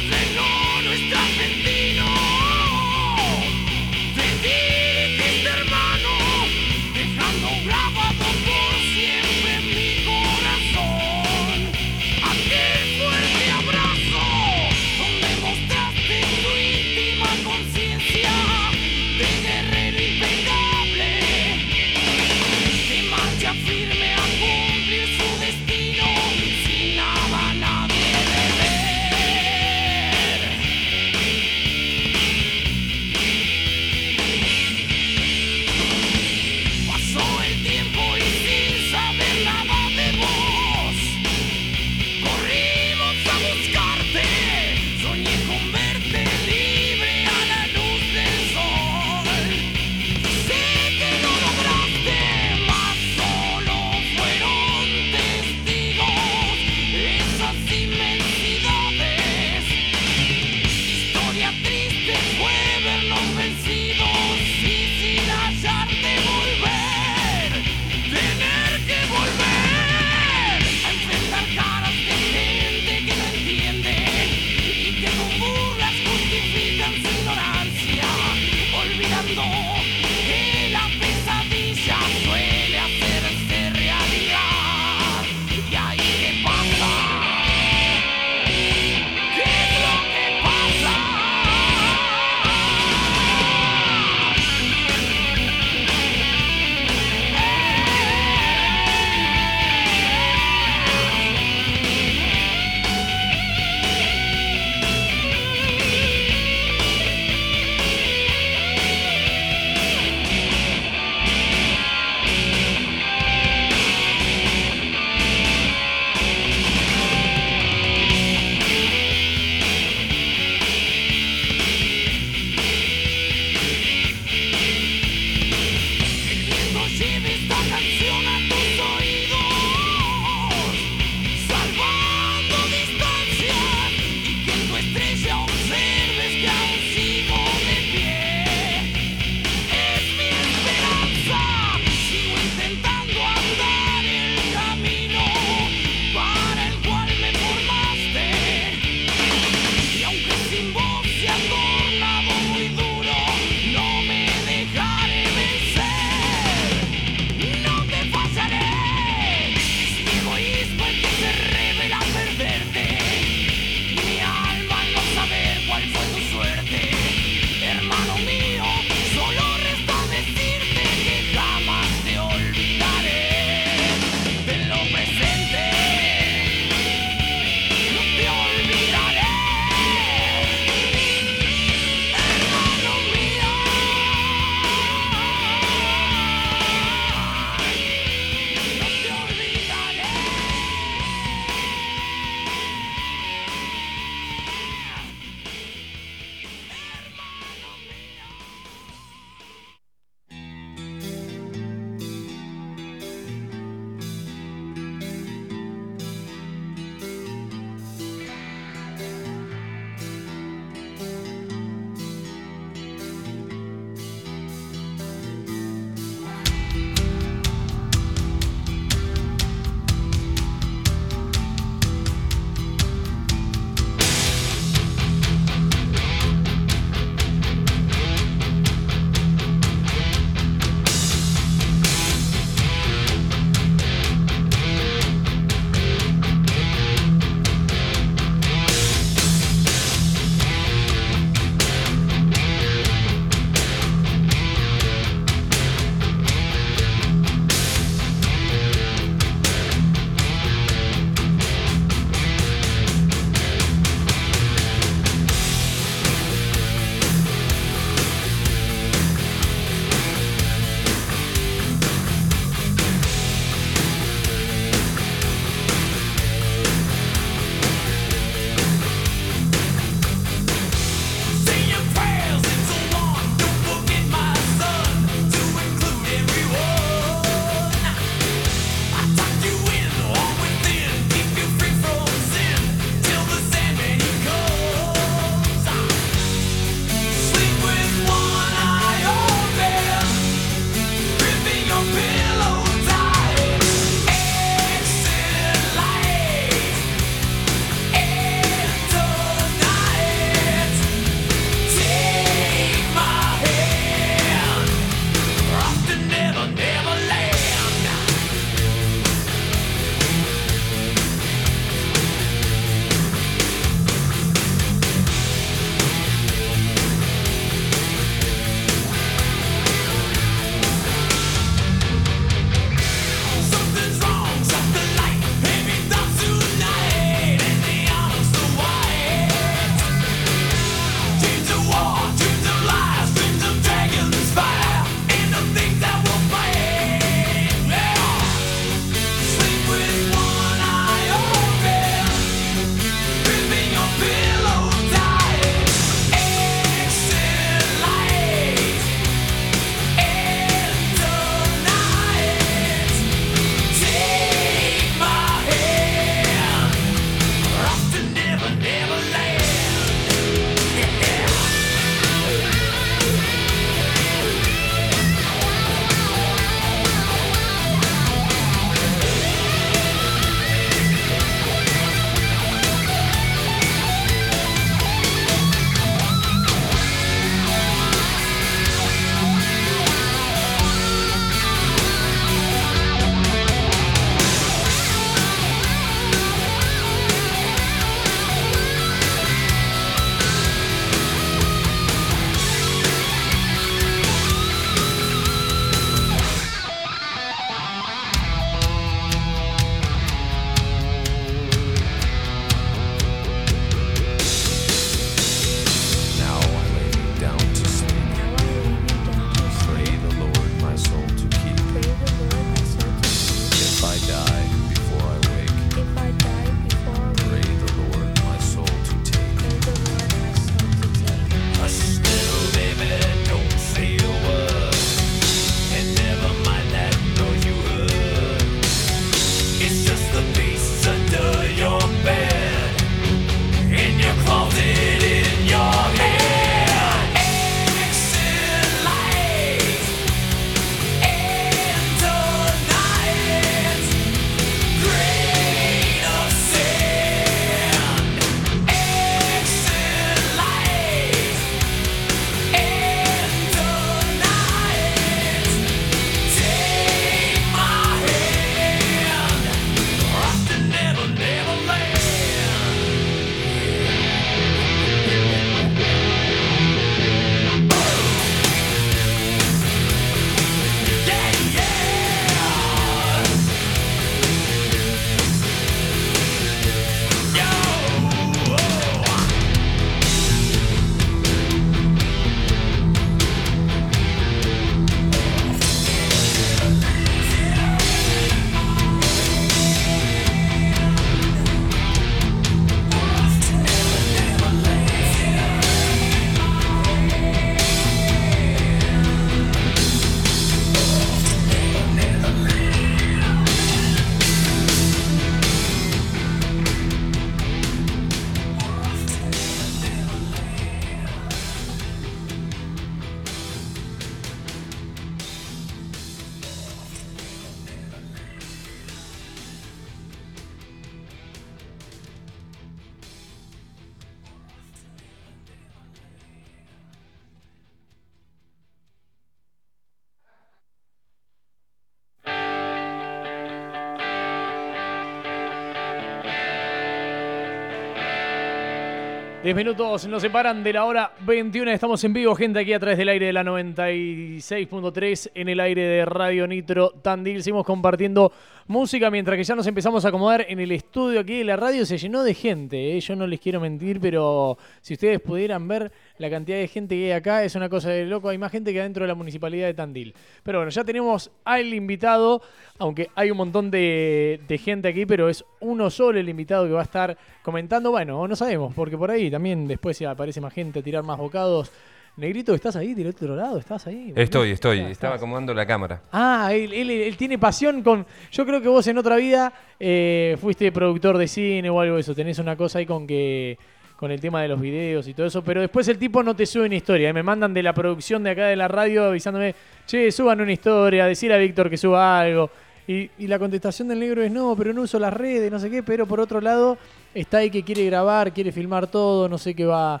10 minutos nos separan de la hora 21. Estamos en vivo, gente, aquí a través del aire de la 96.3 en el aire de Radio Nitro Tandil. Seguimos compartiendo música mientras que ya nos empezamos a acomodar en el estudio aquí de la radio. Se llenó de gente, ¿eh? yo no les quiero mentir, pero si ustedes pudieran ver la cantidad de gente que hay acá, es una cosa de loco. Hay más gente que adentro de la municipalidad de Tandil. Pero bueno, ya tenemos al invitado, aunque hay un montón de gente aquí, pero es uno solo el invitado que va a estar comentando. Bueno, no sabemos, porque por ahí también después si aparece más gente a tirar más bocados. Negrito, ¿estás ahí? ¿Del otro lado? ¿Estás ahí? Estoy, estoy. Ah, Estaba estás. acomodando la cámara. Ah, él, él- él tiene pasión con. Yo creo que vos en otra vida eh, fuiste productor de cine o algo de eso. Tenés una cosa ahí con que. con el tema de los videos y todo eso. Pero después el tipo no te sube una historia. eh. Me mandan de la producción de acá de la radio avisándome, che, suban una historia, decir a Víctor que suba algo. Y, y la contestación del negro es no, pero no uso las redes, no sé qué. Pero por otro lado, está ahí que quiere grabar, quiere filmar todo, no sé qué va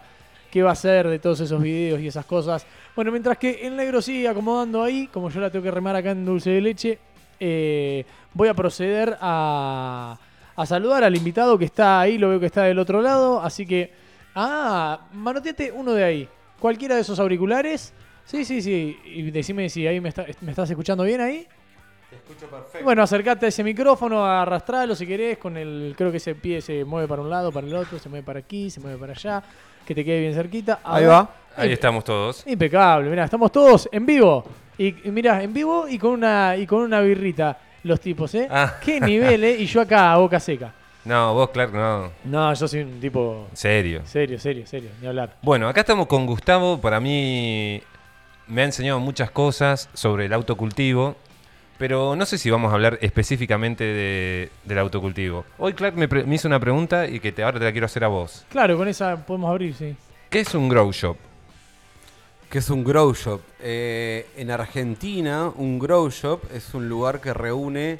qué va a hacer de todos esos videos y esas cosas. Bueno, mientras que el negro sigue acomodando ahí, como yo la tengo que remar acá en dulce de leche, eh, voy a proceder a, a saludar al invitado que está ahí, lo veo que está del otro lado, así que... Ah, manoteate uno de ahí. Cualquiera de esos auriculares. Sí, sí, sí. Y decime si ahí me, está- me estás escuchando bien ahí. Te escucho perfecto. Bueno, acercate a ese micrófono, arrastralo si querés, con el, creo que ese pie se mueve para un lado, para el otro, se mueve para aquí, se mueve para allá, que te quede bien cerquita. Ahí va. Ahí estamos todos. Impecable, mirá, estamos todos en vivo. Y, y mirá, en vivo y con una y con una birrita los tipos, ¿eh? Ah. Qué nivel, ¿eh? Y yo acá a boca seca. No, vos, Clark, no. No, yo soy un tipo serio. serio, serio, serio, ni hablar. Bueno, acá estamos con Gustavo. Para mí me ha enseñado muchas cosas sobre el autocultivo, pero no sé si vamos a hablar específicamente de- del autocultivo. Hoy Clark me, pre- me hizo una pregunta y que te, ahora te la quiero hacer a vos. Claro, con esa podemos abrir, sí. ¿Qué es un grow shop? que es un grow shop. Eh, en Argentina, un grow shop es un lugar que reúne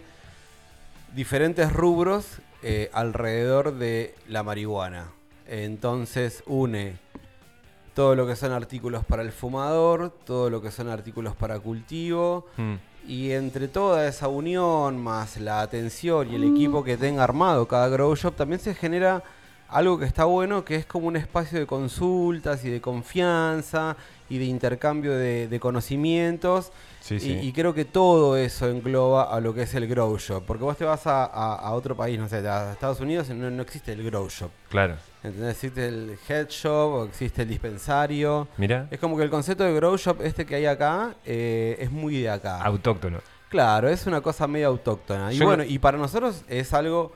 diferentes rubros eh, alrededor de la marihuana. Entonces une todo lo que son artículos para el fumador, todo lo que son artículos para cultivo, Mm, y entre toda esa unión, más la atención y el equipo que tenga armado cada grow shop, también se genera algo que está bueno, que es como un espacio de consultas y de confianza y de intercambio de, de conocimientos. Sí, Y- sí. Y, creo que todo eso engloba a lo que es el grow shop. Porque vos te vas a, a- a otro país, no sé, a Estados Unidos, no, no existe el grow shop. Claro. ¿Entendés? Existe el head shop o existe el dispensario. Mira, Es como que el concepto de grow shop este que hay acá eh, es muy de acá. autóctono. Claro, es una cosa medio autóctona. Y Yo bueno, no- y para nosotros es algo,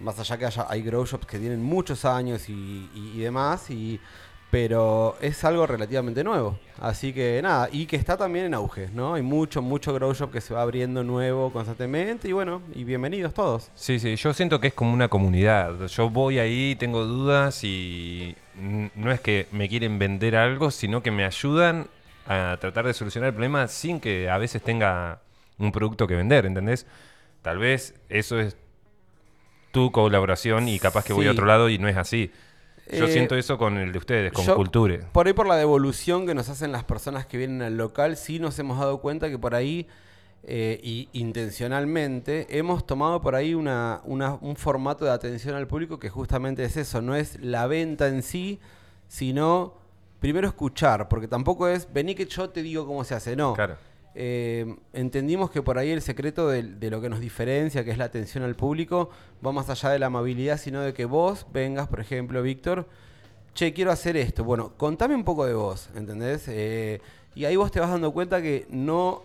más allá que haya, hay grow shops que tienen muchos años y, y- y demás, y, pero es algo relativamente nuevo. Así que nada, y que está también en auge, ¿no? Hay mucho, mucho grow shop que se va abriendo nuevo constantemente, y bueno, y bienvenidos todos. Sí, sí, yo siento que es como una comunidad. Yo voy ahí, tengo dudas y no es que me quieren vender algo, sino que me ayudan a tratar de solucionar el problema sin que a veces tenga un producto que vender, ¿entendés? Tal vez eso es tu colaboración y capaz que voy a otro lado y no es así. Yo Eh, siento eso con el de ustedes, con yo- Culture. Por ahí por la devolución que nos hacen las personas que vienen al local, sí nos hemos dado cuenta que por ahí, eh, y intencionalmente, hemos tomado por ahí una, una- un formato de atención al público que justamente es eso, no es la venta en sí, sino primero escuchar, porque tampoco es, vení que yo te digo cómo se hace, no. Claro. Eh, entendimos que por ahí el secreto de, de lo que nos diferencia, que es la atención al público, va más allá de la amabilidad, sino de que vos vengas, por ejemplo, Víctor, che, quiero hacer esto. Bueno, contame un poco de vos, ¿entendés? Eh, y ahí vos te vas dando cuenta que no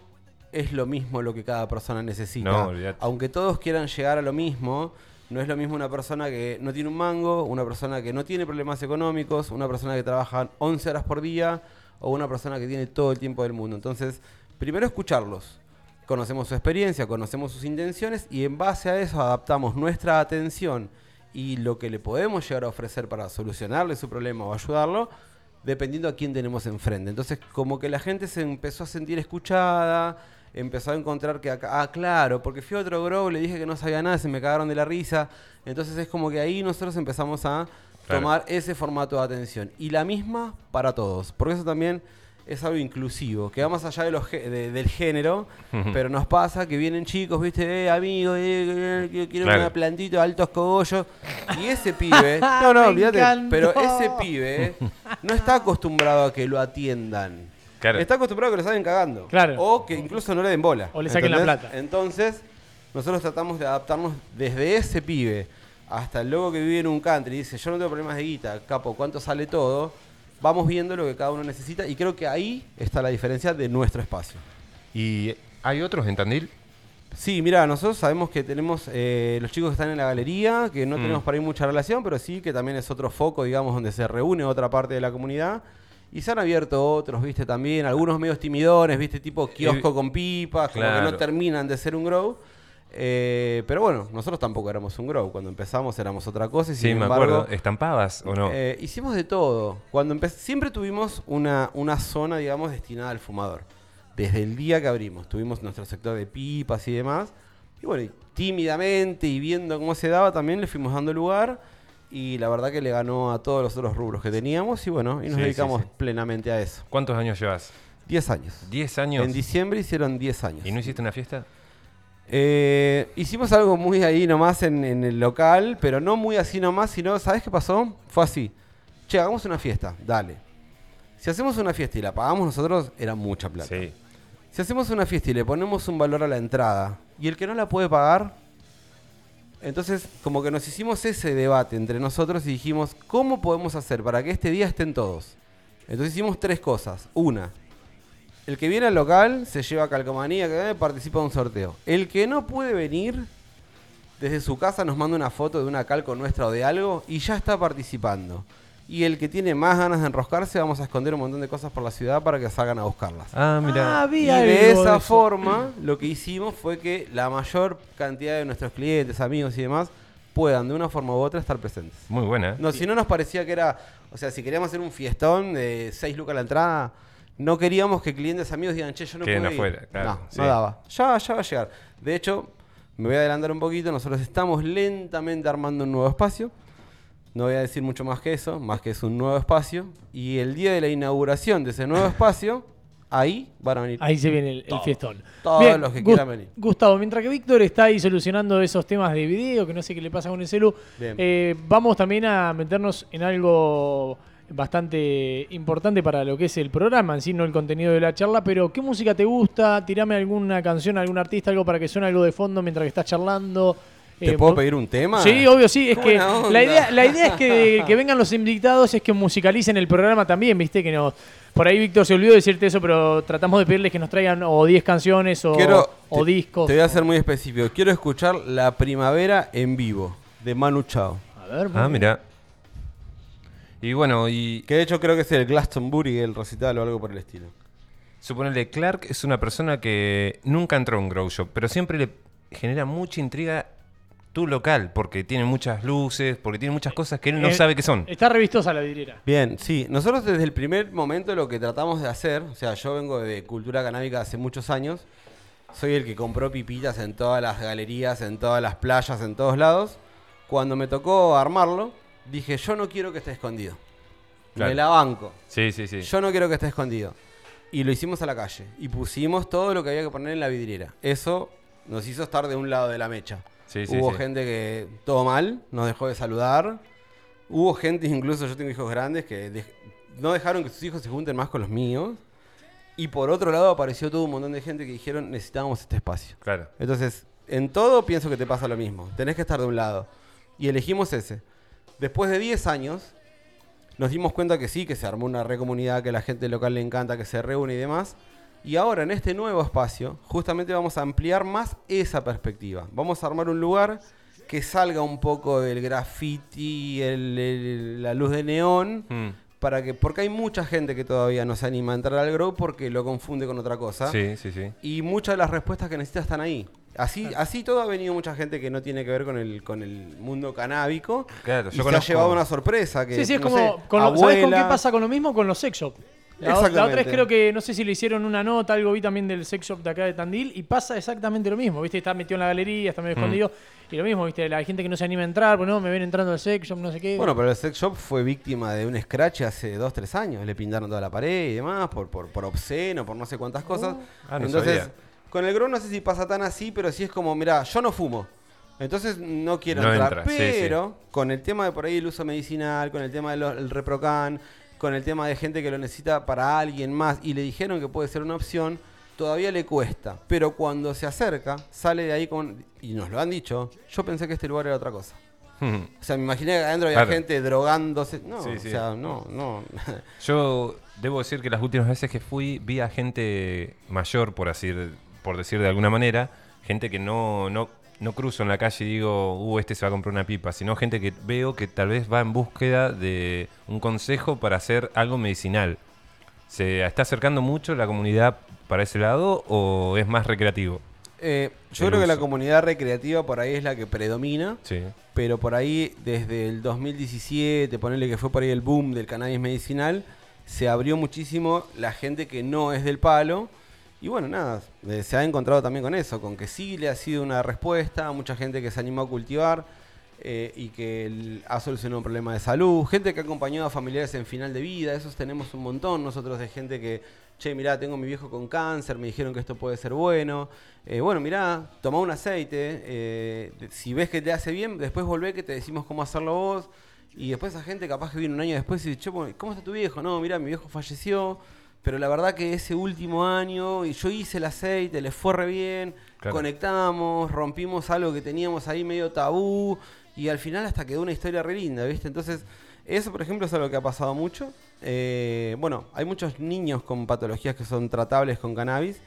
es lo mismo lo que cada persona necesita. No. Aunque todos quieran llegar a lo mismo, no es lo mismo una persona que no tiene un mango, una persona que no tiene problemas económicos, una persona que trabaja 11 horas por día o una persona que tiene todo el tiempo del mundo. Entonces, primero escucharlos. Conocemos su experiencia, conocemos sus intenciones y en base a eso adaptamos nuestra atención y lo que le podemos llegar a ofrecer para solucionarle su problema o ayudarlo, dependiendo a quién tenemos enfrente. Entonces, como que la gente se empezó a sentir escuchada, empezó a encontrar que acá, ah, claro, porque fui a otro grow, le dije que no sabía nada, se me cagaron de la risa. Entonces es como que ahí nosotros empezamos a Claro. tomar ese formato de atención. Y la misma para todos. Porque eso también es algo inclusivo, que va más allá de los de- del género, pero nos pasa que vienen chicos, viste, eh, amigo, eh, eh, quiero- Claro. una plantita, altos cogollos, y ese pibe, no, no, Me olvídate, pero ese pibe no está acostumbrado a que lo atiendan. Claro. Está acostumbrado a que lo salen cagando. Claro. O que incluso no le den bola. O le saquen la plata. Entonces, nosotros tratamos de adaptarnos desde ese pibe hasta el loco que vive en un country y dice, yo no tengo problemas de guita, capo, ¿cuánto sale todo? Vamos viendo lo que cada uno necesita y creo que ahí está la diferencia de nuestro espacio. ¿Y hay otros en Tandil? Sí, mira, nosotros sabemos que tenemos eh, los chicos que están en la galería, que no Mm. tenemos para ahí mucha relación, pero sí que también es otro foco, digamos, donde se reúne otra parte de la comunidad. Y se han abierto otros, viste, también, algunos medios timidones, viste, tipo kiosco Eh, con pipas, como que claro. no terminan de ser un grow. Eh, pero bueno, nosotros tampoco éramos un grow. Cuando empezamos éramos otra cosa y Sí, sin me embargo, acuerdo. ¿Estampabas o no? eh, hicimos de todo. Cuando siempre tuvimos una, una zona, digamos, destinada al fumador. Desde el día que abrimos, tuvimos nuestro sector de pipas y demás. Y bueno, y tímidamente y viendo cómo se daba, también le fuimos dando lugar. Y la verdad que le ganó a todos los otros rubros que teníamos. Y bueno, y nos Sí, sí, dedicamos sí. plenamente a eso. ¿Cuántos años llevas? 10 años. ¿10 años? En diciembre hicieron 10 años. ¿Y no hiciste una fiesta? Eh, hicimos algo muy ahí nomás en, en el local, pero no muy así nomás, sino, ¿sabes qué pasó? Fue así. Che, hagamos una fiesta, dale. Si hacemos una fiesta y la pagamos nosotros, era mucha plata. Sí. Si hacemos una fiesta y le ponemos un valor a la entrada, y el que no la puede pagar, entonces como que nos hicimos ese debate entre nosotros y dijimos, ¿cómo podemos hacer para que este día estén todos? Entonces hicimos tres cosas. Una, el que viene al local se lleva calcomanía, que participa de un sorteo. El que no puede venir, desde su casa nos manda una foto de una calco nuestra o de algo y ya está participando. Y el que tiene más ganas de enroscarse, vamos a esconder un montón de cosas por la ciudad para que salgan a buscarlas. Ah, mira. Ah, vi Y de esa eso. forma, lo que hicimos fue que la mayor cantidad de nuestros clientes, amigos y demás puedan de una forma u otra estar presentes. Muy buena. ¿eh? No, si no nos parecía que era, o sea, si queríamos hacer un fiestón de 6 lucas a la entrada, no queríamos que clientes amigos digan, che, yo no puedo ir". afuera, claro, no, sí. no daba. Ya, ya va a llegar. De hecho, me voy a adelantar un poquito, nosotros estamos lentamente armando un nuevo espacio. No voy a decir mucho más que eso, más que es un nuevo espacio. Y el día de la inauguración de ese nuevo espacio, ahí van a venir. Ahí se viene el, el fiestón. Todos los que quieran venir. Gustavo, mientras que Víctor está ahí solucionando esos temas de video, que no sé qué le pasa con el celu, eh, vamos también a meternos en algo bastante importante para lo que es el programa, en sí, no el contenido de la charla, pero ¿qué música te gusta? Tirame alguna canción, algún artista, algo para que suene algo de fondo mientras que estás charlando. ¿Te Eh, puedo vos- pedir un tema? Sí, obvio, sí. Es que onda. la idea, la idea es que, que vengan los invitados, es que musicalicen el programa también, ¿viste? Que nos. Por ahí Víctor se olvidó de decirte eso, pero tratamos de pedirles que nos traigan o 10 canciones o, Quiero, o te- discos. Te voy a ser muy específico. Quiero escuchar La Primavera en vivo, de Manu Chao. A ver, Ah, mira. Y bueno, y Que de hecho creo que es el Glastonbury, el recital o algo por el estilo. suponele, Clark es una persona que nunca entró a un grow shop, pero siempre le genera mucha intriga tu local, porque tiene muchas luces, porque tiene muchas cosas que él no Eh, sabe qué son. Está revistosa la vidriera. Bien, sí. Nosotros desde el primer momento lo que tratamos de hacer, o sea, yo vengo de cultura canábica hace muchos años, soy el que compró pipitas en todas las galerías, en todas las playas, en todos lados. Cuando me tocó armarlo, dije, yo no quiero que esté escondido. Claro. Me la banco. Sí, sí, sí. Yo no quiero que esté escondido. Y lo hicimos a la calle. Y pusimos todo lo que había que poner en la vidriera. Eso nos hizo estar de un lado de la mecha. Sí, sí, Hubo sí. gente que todo mal, nos dejó de saludar. Hubo gente, incluso yo tengo hijos grandes, que dej- no dejaron que sus hijos se junten más con los míos. Y por otro lado apareció todo un montón de gente que dijeron necesitábamos este espacio. Claro. Entonces, en todo pienso que te pasa lo mismo. Tenés que estar de un lado. Y elegimos ese. Después de 10 años, nos dimos cuenta que sí, que se armó una recomunidad, que a la gente local le encanta, que se reúne y demás. Y ahora en este nuevo espacio, justamente vamos a ampliar más esa perspectiva. Vamos a armar un lugar que salga un poco del graffiti, el- el- la luz de neón, Mm. para que, porque hay mucha gente que todavía no se anima a entrar al grow porque lo confunde con otra cosa. Sí, sí, sí. Y muchas de las respuestas que necesitas están ahí. Así, así todo ha venido mucha gente que no tiene que ver con el, con el mundo canábico. Claro, y yo se ha llevado una sorpresa. Que, Sí, sí, es no como. sé, con lo- ¿Sabés con qué abuela- pasa con lo mismo? Con los sex shop. La, la otra es creo que, no sé si le hicieron una nota, algo vi también del sex shop de acá de Tandil, y pasa exactamente lo mismo, ¿viste? Está metido en la galería, está medio Mm. escondido, y lo mismo, ¿viste? La gente que no se anima a entrar, pues no, me ven entrando al sex shop, no sé qué. Bueno, pero el sex shop fue víctima de un scratch hace dos, tres años. Le pintaron toda la pared y demás por, por, por obsceno, por no sé cuántas cosas. Ah, no Entonces, sabía. Con el grow no sé si pasa tan así, pero sí es como, mira, yo no fumo. Entonces no quiero No entrar. entra, sí, sí. pero con el tema de por ahí el uso medicinal, con el tema del reprocan, con el tema de gente que lo necesita para alguien más y le dijeron que puede ser una opción, todavía le cuesta. Pero cuando se acerca, sale de ahí con... Y nos lo han dicho, yo pensé que este lugar era otra cosa. O sea, me imaginé que adentro había Claro. gente drogándose. No, Sí, o sea, no, no. Yo debo decir que las últimas veces que fui vi a gente mayor, por así por decir de alguna manera, gente que no, no, no cruzo en la calle y digo, uh, este se va a comprar una pipa, sino gente que veo que tal vez va en búsqueda de un consejo para hacer algo medicinal. ¿Se está acercando mucho la comunidad para ese lado o es más recreativo? Eh, yo creo que la comunidad recreativa por ahí es la que predomina. Sí. Pero por ahí, desde el 2017, ponerle que fue por ahí el boom del cannabis medicinal, se abrió muchísimo la gente que no es del palo. Y bueno, nada, eh, se ha encontrado también con eso, con que sí le ha sido una respuesta, mucha gente que se animó a cultivar eh, y que ha solucionado un problema de salud, gente que ha acompañado a familiares en final de vida, esos tenemos un montón nosotros de gente que, che, mirá, tengo mi viejo con cáncer, me dijeron que esto puede ser bueno. Eh, bueno, mirá, toma un aceite, si ves que te hace bien, después volvé que te decimos cómo hacerlo vos. Y después esa gente capaz que viene un año después y dice, che, ¿cómo está tu viejo? No, mirá, mi viejo falleció, pero la verdad que ese último año y yo hice el aceite, le fue re bien, Claro. conectamos, rompimos algo que teníamos ahí medio tabú y al final hasta quedó una historia re linda, ¿viste? Entonces, eso por ejemplo es algo que ha pasado mucho. Eh, bueno, hay muchos niños con patologías que son tratables con cannabis,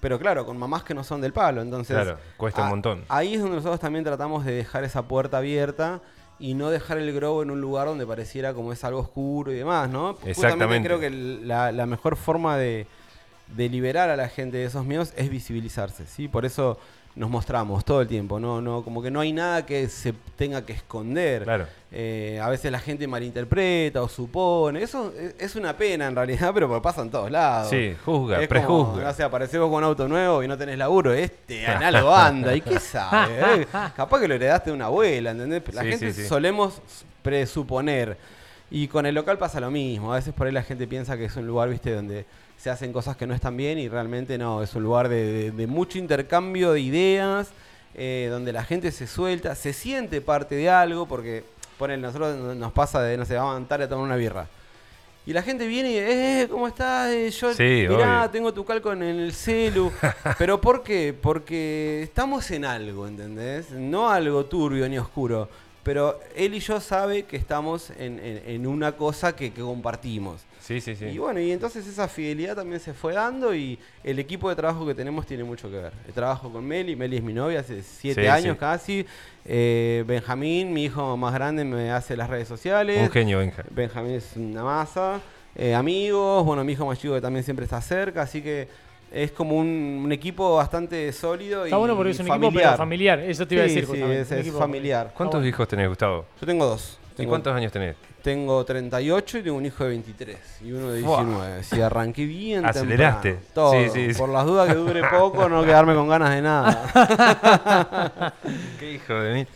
pero claro, con mamás que no son del palo, entonces... Claro, cuesta un montón. Ahí es donde nosotros también tratamos de dejar esa puerta abierta y no dejar el grow en un lugar donde pareciera como es algo oscuro y demás, ¿no? Exactamente. creo que la, la mejor forma de, de liberar a la gente de esos miedos es visibilizarse, ¿sí? Por eso nos mostramos todo el tiempo, no, no, como que no hay nada que se tenga que esconder. Claro. Eh, a veces la gente malinterpreta o supone. Eso es- una pena en realidad, pero pasa en todos lados. Sí, juzga, Es prejuzga. Como, no sé, vos con un auto nuevo y no tenés laburo. Este en algo anda. ¿Y qué sabe? Eh, Capaz que lo heredaste de una abuela, ¿entendés? La Sí, gente sí, sí. solemos presuponer. Y con el local pasa lo mismo. A veces por ahí la gente piensa que es un lugar, viste, donde se hacen cosas que no están bien y realmente no. Es un lugar de, de- de mucho intercambio de ideas, eh, donde la gente se suelta, se siente parte de algo, porque ponen nosotros nos pasa de, no sé, vamos a andar a tomar una birra. Y la gente viene y, eh, ¿cómo estás? Eh, Yo, Sí, mirá, obvio. tengo tu calco en el celu. ¿Pero por qué? Porque estamos en algo, ¿entendés? No algo turbio ni oscuro. Pero él y yo sabe que estamos en, en- en una cosa que, que compartimos. Sí, sí, sí. Y bueno, y entonces esa fidelidad también se fue dando y el equipo de trabajo que tenemos tiene mucho que ver. El trabajo con Meli, Meli es mi novia hace siete Sí, años sí. casi. Eh, Benjamín, mi hijo más grande, me hace las redes sociales. Un genio, Benja. Benjamín es una masa. Eh, amigos, bueno, mi hijo más chico que también siempre está cerca, así que es como un, un equipo bastante sólido Está y bueno porque es un familiar. equipo pero familiar, eso te iba a decir sí, es, familiar. ¿Cuántos hijos tenés, Gustavo? Yo tengo dos. ¿Y cuántos años tenés? Tengo 38 y tengo un hijo de 23 y uno de Fua. 19. Si arranqué bien Aceleraste. temprano. Todo. Sí, sí, sí. Por las dudas que dure poco, no quedarme con ganas de nada. ¿Qué hijo de mí?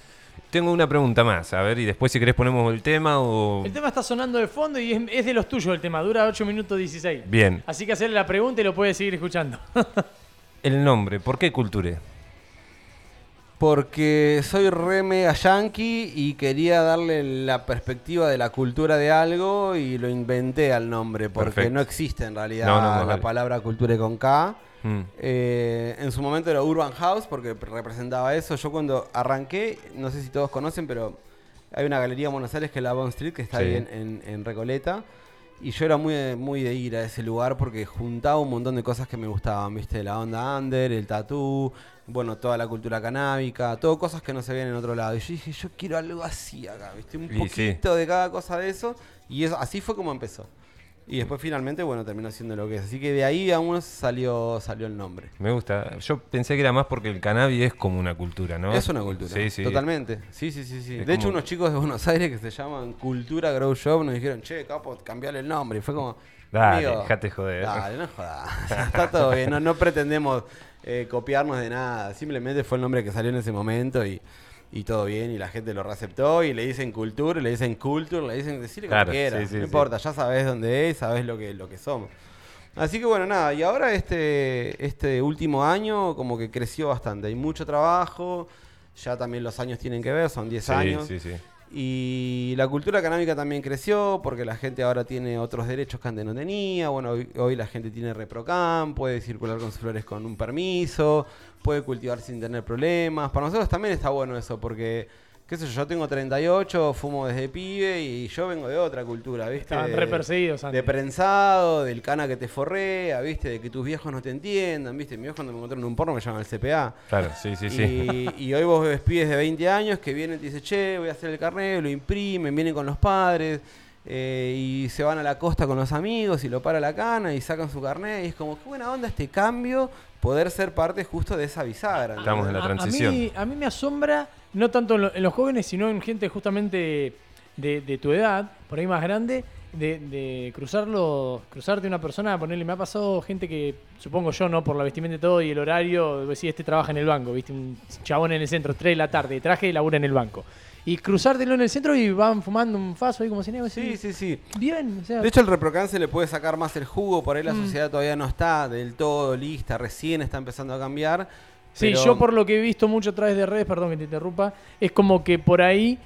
Tengo una pregunta más, a ver, y después si querés ponemos el tema o... El tema está sonando de fondo y es, es de los tuyos el tema, dura 8 minutos 16. Bien, Así que hacerle la pregunta y lo puedes seguir escuchando. el nombre, ¿por qué Culture? Porque soy re mega yankee y quería darle la perspectiva de la cultura de algo y lo inventé al nombre, porque Perfecto. no existe en realidad No, no, no, la vale. palabra cultura con K. Mm, Eh, en su momento era Urban House porque representaba eso. Yo cuando arranqué, no sé si todos conocen, pero hay una galería en Buenos Aires que es la Bond Street, que está Sí. ahí en, en- en Recoleta. Y yo era muy, de- muy de ir a ese lugar porque juntaba un montón de cosas que me gustaban, ¿viste? La onda under, el tatú, bueno, toda la cultura canábica, todo cosas que no se ven en otro lado. Y yo dije, yo quiero algo así acá, ¿viste? Un Y sí. poquito de cada cosa de eso. Y eso, así fue como empezó. Y después finalmente, bueno, terminó siendo lo que es. Así que de ahí aún salió, salió el nombre. Me gusta. Yo pensé que era más porque el cannabis es como una cultura, ¿no? Es una cultura. Sí, sí. Totalmente. Sí, sí, sí, sí. Es De hecho, unos chicos de Buenos Aires que se llaman Cultura Grow Shop nos dijeron, che, capo, cambiarle el nombre. Y fue como. Dale, dejate joder. Dale, no jodas. Está todo bien. No, no pretendemos eh, copiarnos de nada. Simplemente fue el nombre que salió en ese momento y, y todo bien. Y la gente lo reaceptó. Y le dicen Cultura, le dicen Culture, le dicen decirle como Claro, quieras. sí, sí, no sí. importa, ya sabes dónde es, sabes lo que, lo que somos. Así que bueno, nada, y ahora este, este último año como que creció bastante, hay mucho trabajo, ya también los años tienen que ver, son 10 Sí, años. sí, sí. Y la cultura canábica también creció porque la gente ahora tiene otros derechos que antes no tenía. Bueno, hoy, hoy la gente tiene reprocam, puede circular con sus flores con un permiso, puede cultivar sin tener problemas. Para nosotros también está bueno eso porque, qué sé yo, yo tengo 38, fumo desde pibe y yo vengo de otra cultura, ¿viste? Estaban De- re perseguidos antes. de prensado, del cana que te forrea, ¿viste? De que tus viejos no te entiendan, ¿viste? Mi viejo cuando me encontraron en un porno me llaman el CPA. Claro, sí, sí, sí. Y, y hoy vos ves pibes de 20 años que vienen y te dicen, che, voy a hacer el carnet, lo imprimen, vienen con los padres eh, y se van a la costa con los amigos y lo para la cana y sacan su carnet. Y es como, qué buena onda este cambio, poder ser parte justo de esa bisagra. Estamos en la A- transición. A, mí, a mí me asombra, no tanto en, lo- en los jóvenes, sino en gente justamente de, de tu edad, por ahí más grande, de, de cruzarlo, cruzarte una persona, ponerle, me ha pasado gente que, supongo yo, ¿no? Por la vestimenta y todo y el horario, decir, este trabaja en el banco, viste, un chabón en el centro, 3 de la tarde, traje y labura en el banco. Y cruzártelo en el centro y van fumando un faso ahí como si nada. Sí, sí, sí. Bien, o sea, De hecho, el reprocan se le puede sacar más el jugo, por ahí Mm. la sociedad todavía no está del todo lista, recién está empezando a cambiar. Sí, pero- yo por lo que he visto mucho a través de redes, perdón que te interrumpa, es como que por ahí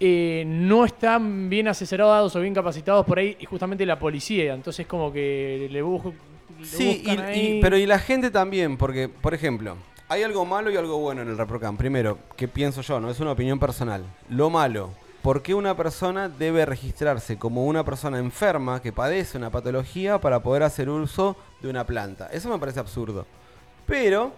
eh, no están bien asesorados o bien capacitados por ahí y justamente la policía. Entonces como que le, busco, le Sí, y- buscan y- ahí. pero y la gente también, porque, por ejemplo, hay algo malo y algo bueno en el ReproCam. Primero, ¿qué pienso yo? No es una opinión personal. Lo malo, ¿por qué una persona debe registrarse como una persona enferma que padece una patología para poder hacer uso de una planta? Eso me parece absurdo. Pero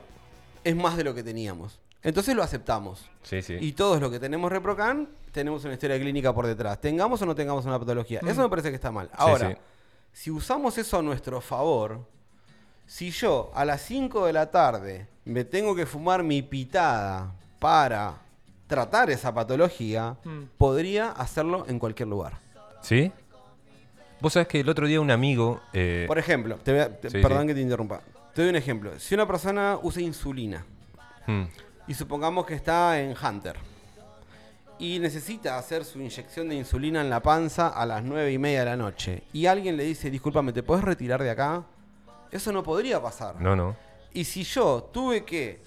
es más de lo que teníamos. Entonces lo aceptamos. Sí, sí. Y todos los que tenemos ReproCam tenemos una historia clínica por detrás. Tengamos o no tengamos una patología. Eso me parece que está mal. Ahora, sí. si usamos eso a nuestro favor, si yo a las 5 de la tarde me tengo que fumar mi pitada para tratar esa patología, Mm. podría hacerlo en cualquier lugar. ¿Sí? Vos sabés que el otro día un amigo... eh, Por ejemplo, te voy a- te- Sí, perdón sí. que te interrumpa. Te doy un ejemplo. Si una persona usa insulina, hmm, y supongamos que está en Hunter y necesita hacer su inyección de insulina en la panza a las 9 y media de la noche y alguien le dice, discúlpame, ¿te puedes retirar de acá? Eso no podría pasar. No, no. Y si yo tuve que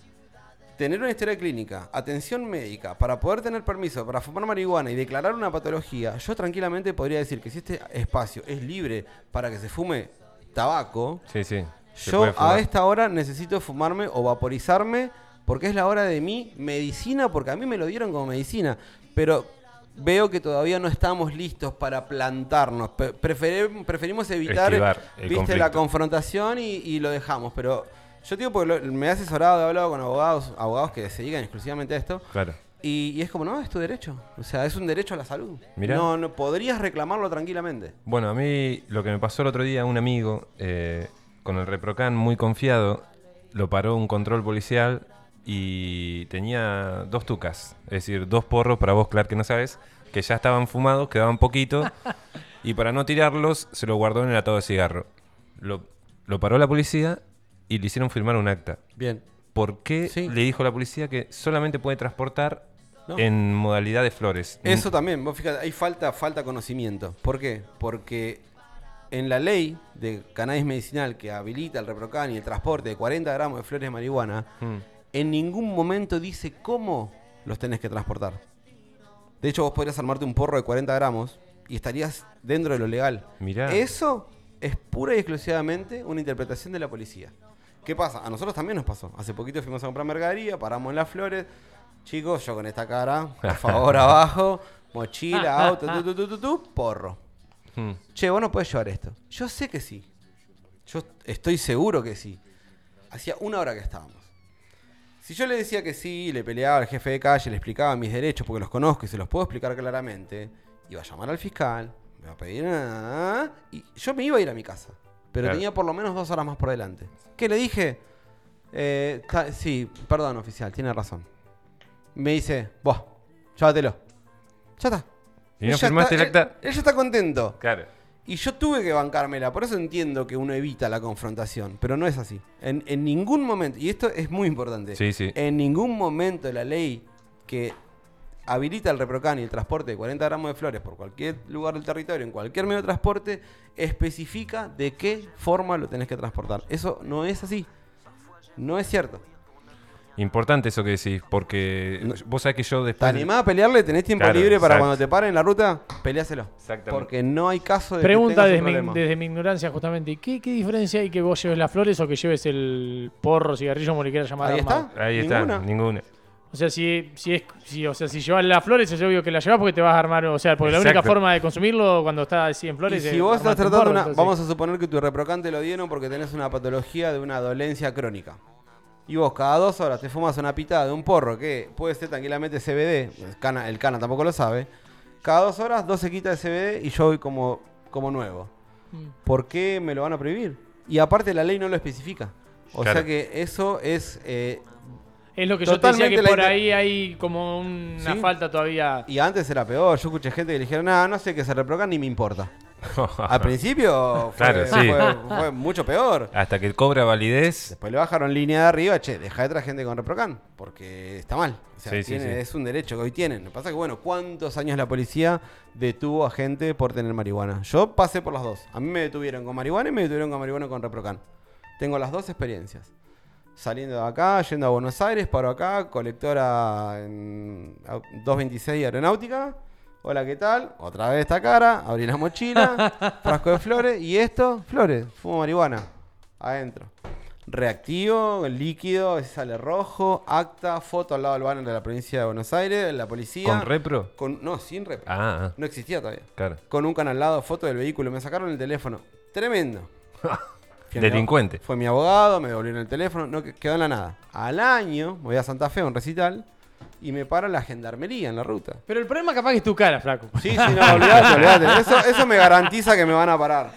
tener una historia clínica, atención médica, para poder tener permiso para fumar marihuana y declarar una patología, yo tranquilamente podría decir que si este espacio es libre para que se fume tabaco, Sí, sí. Yo a esta hora necesito fumarme o vaporizarme porque es la hora de mi medicina, porque a mí me lo dieron como medicina. Pero veo que todavía no estamos listos para plantarnos. Prefere- preferimos evitar ¿viste, la confrontación y, y lo dejamos. Pero yo digo porque lo- me he asesorado, he hablado con abogados, abogados que se dedican exclusivamente a esto. Claro. Y, y es como, no, es tu derecho. O sea, es un derecho a la salud. Mirá. No, no podrías reclamarlo tranquilamente. Bueno, a mí lo que me pasó el otro día, un amigo eh, con el Reprocan muy confiado, lo paró un control policial y tenía dos tucas, es decir, dos porros para vos, Clark, que no sabes, que ya estaban fumados, quedaban poquito, y para no tirarlos se lo guardó en el atado de cigarro. Lo, lo paró la policía y le hicieron firmar un acta. Bien. ¿Por qué Sí. le dijo la policía que solamente puede transportar No. en modalidad de flores? Eso también, vos fíjate, hay falta, falta conocimiento. ¿Por qué? Porque en la ley de cannabis medicinal que habilita el reprocan y el transporte de 40 gramos de flores de marihuana, Mm. en ningún momento dice cómo los tenés que transportar. De hecho, vos podrías armarte un porro de 40 gramos y estarías dentro de lo legal. Mirá. Eso es pura y exclusivamente una interpretación de la policía. ¿Qué pasa? A nosotros también nos pasó. Hace poquito fuimos a comprar mercadería, paramos en las flores. Chicos, yo con esta cara, por favor, abajo, mochila, auto, tu, tu, tu, tu, tu, porro. Mm. Che, vos no podés llevar esto. Yo sé que sí. Yo estoy seguro que sí. Hacía una hora que estábamos. Si yo le decía que sí, le peleaba al jefe de calle, le explicaba mis derechos porque los conozco y se los puedo explicar claramente, iba a llamar al fiscal, me va a pedir. ah, y yo me iba a ir a mi casa. Pero Claro. tenía por lo menos dos horas más por delante. ¿Qué le dije? Eh, ta- sí, perdón, oficial, tiene razón. Me dice, vos, llévatelo. Ya está. ¿Y no Ella firmaste el está- acta? Él, ella está contento. Claro. Y yo tuve que bancármela, por eso entiendo que uno evita la confrontación, pero no es así. En, en ningún momento, y esto es muy importante, Sí, sí. en ningún momento la ley que habilita el reprocan y el transporte de 40 gramos de flores por cualquier lugar del territorio, en cualquier medio de transporte, especifica de qué forma lo tenés que transportar. Eso no es así. No es cierto. Importante eso que decís, porque No. vos sabés que yo ¿Te después... animás a pelearle? ¿Tenés tiempo Claro, libre para exacto. cuando te paren en la ruta? Peleáselo. Exactamente. Porque no hay caso de que Pregunta un desde mi, desde mi ignorancia justamente, ¿qué, ¿qué diferencia hay que vos lleves las flores o que lleves el porro, cigarrillo, como le quieras llamar? Ahí armado? está. Ahí está, Ninguna. ninguna. O sea, si, si es, si, o sea, si llevas las flores es obvio que las llevas porque te vas a armar, o sea, porque la única forma de consumirlo cuando está así en Y flores si es vos estás un tratando porro, una, entonces- vamos a suponer que tu reprocante lo dieron porque tenés una patología de una dolencia crónica. Y vos cada dos horas te fumas una pitada de un porro que puede ser tranquilamente CBD, el cana, el cana tampoco lo sabe. Cada dos horas, dos se quita de CBD y yo voy como, como nuevo. Mm. ¿Por qué me lo van a prohibir? Y aparte la ley no lo especifica. O Claro. sea que eso es... eh, Es lo que yo te decía que por ahí hay como una Sí. falta todavía. y antes era peor. Yo escuché gente que le dijeron, nada, no sé qué se reprocan ni me importa. Al principio fue, Claro, sí. fue- fue mucho peor. Hasta que cobra validez. Después le bajaron línea de arriba, che, deja de traer gente con reprocan, porque está mal. O sea, Sí, tiene- sí. es un derecho que hoy tienen. Lo que pasa es que, bueno, ¿cuántos años la policía detuvo a gente por tener marihuana? Yo pasé por las dos. A mí me detuvieron con marihuana y me detuvieron con marihuana con reprocan. Tengo las dos experiencias. Saliendo de acá, yendo a Buenos Aires, paro acá, colectora en au- 226 Aeronáutica. Hola, ¿qué tal? Otra vez esta cara, abrí la mochila, frasco de flores y esto, flores, fumo marihuana, adentro. Reactivo, líquido, sale rojo, acta, foto al lado del banner de la provincia de Buenos Aires, la policía. ¿Con repro? Con- no, sin rep. Ah, ah, No existía todavía. claro. Con un canal al lado, foto del vehículo, me sacaron el teléfono. Tremendo. Mi Delincuente. Fue mi abogado, me devolvieron el teléfono, no que- quedó en la nada. Al año, voy a Santa Fe a un recital y me para la gendarmería en la ruta. Pero el problema capaz que es tu cara, flaco. Sí, sí, no, olvidate, olvidate. Eso, eso me garantiza que me van a parar.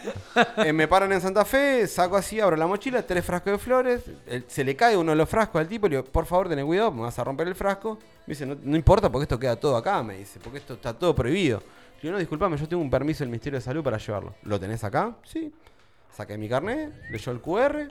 Eh, me paran en Santa Fe, saco así, abro la mochila, tres frascos de flores. el- se le cae uno de los frascos al tipo y le digo, por favor, ten cuidado, me vas a romper el frasco. Me dice, no, no importa porque esto queda todo acá, me dice, porque esto está todo prohibido. Le digo, no, disculpame, yo tengo un permiso del Ministerio de Salud para llevarlo. ¿Lo tenés acá? Sí. Saqué mi carnet, leyó el QR,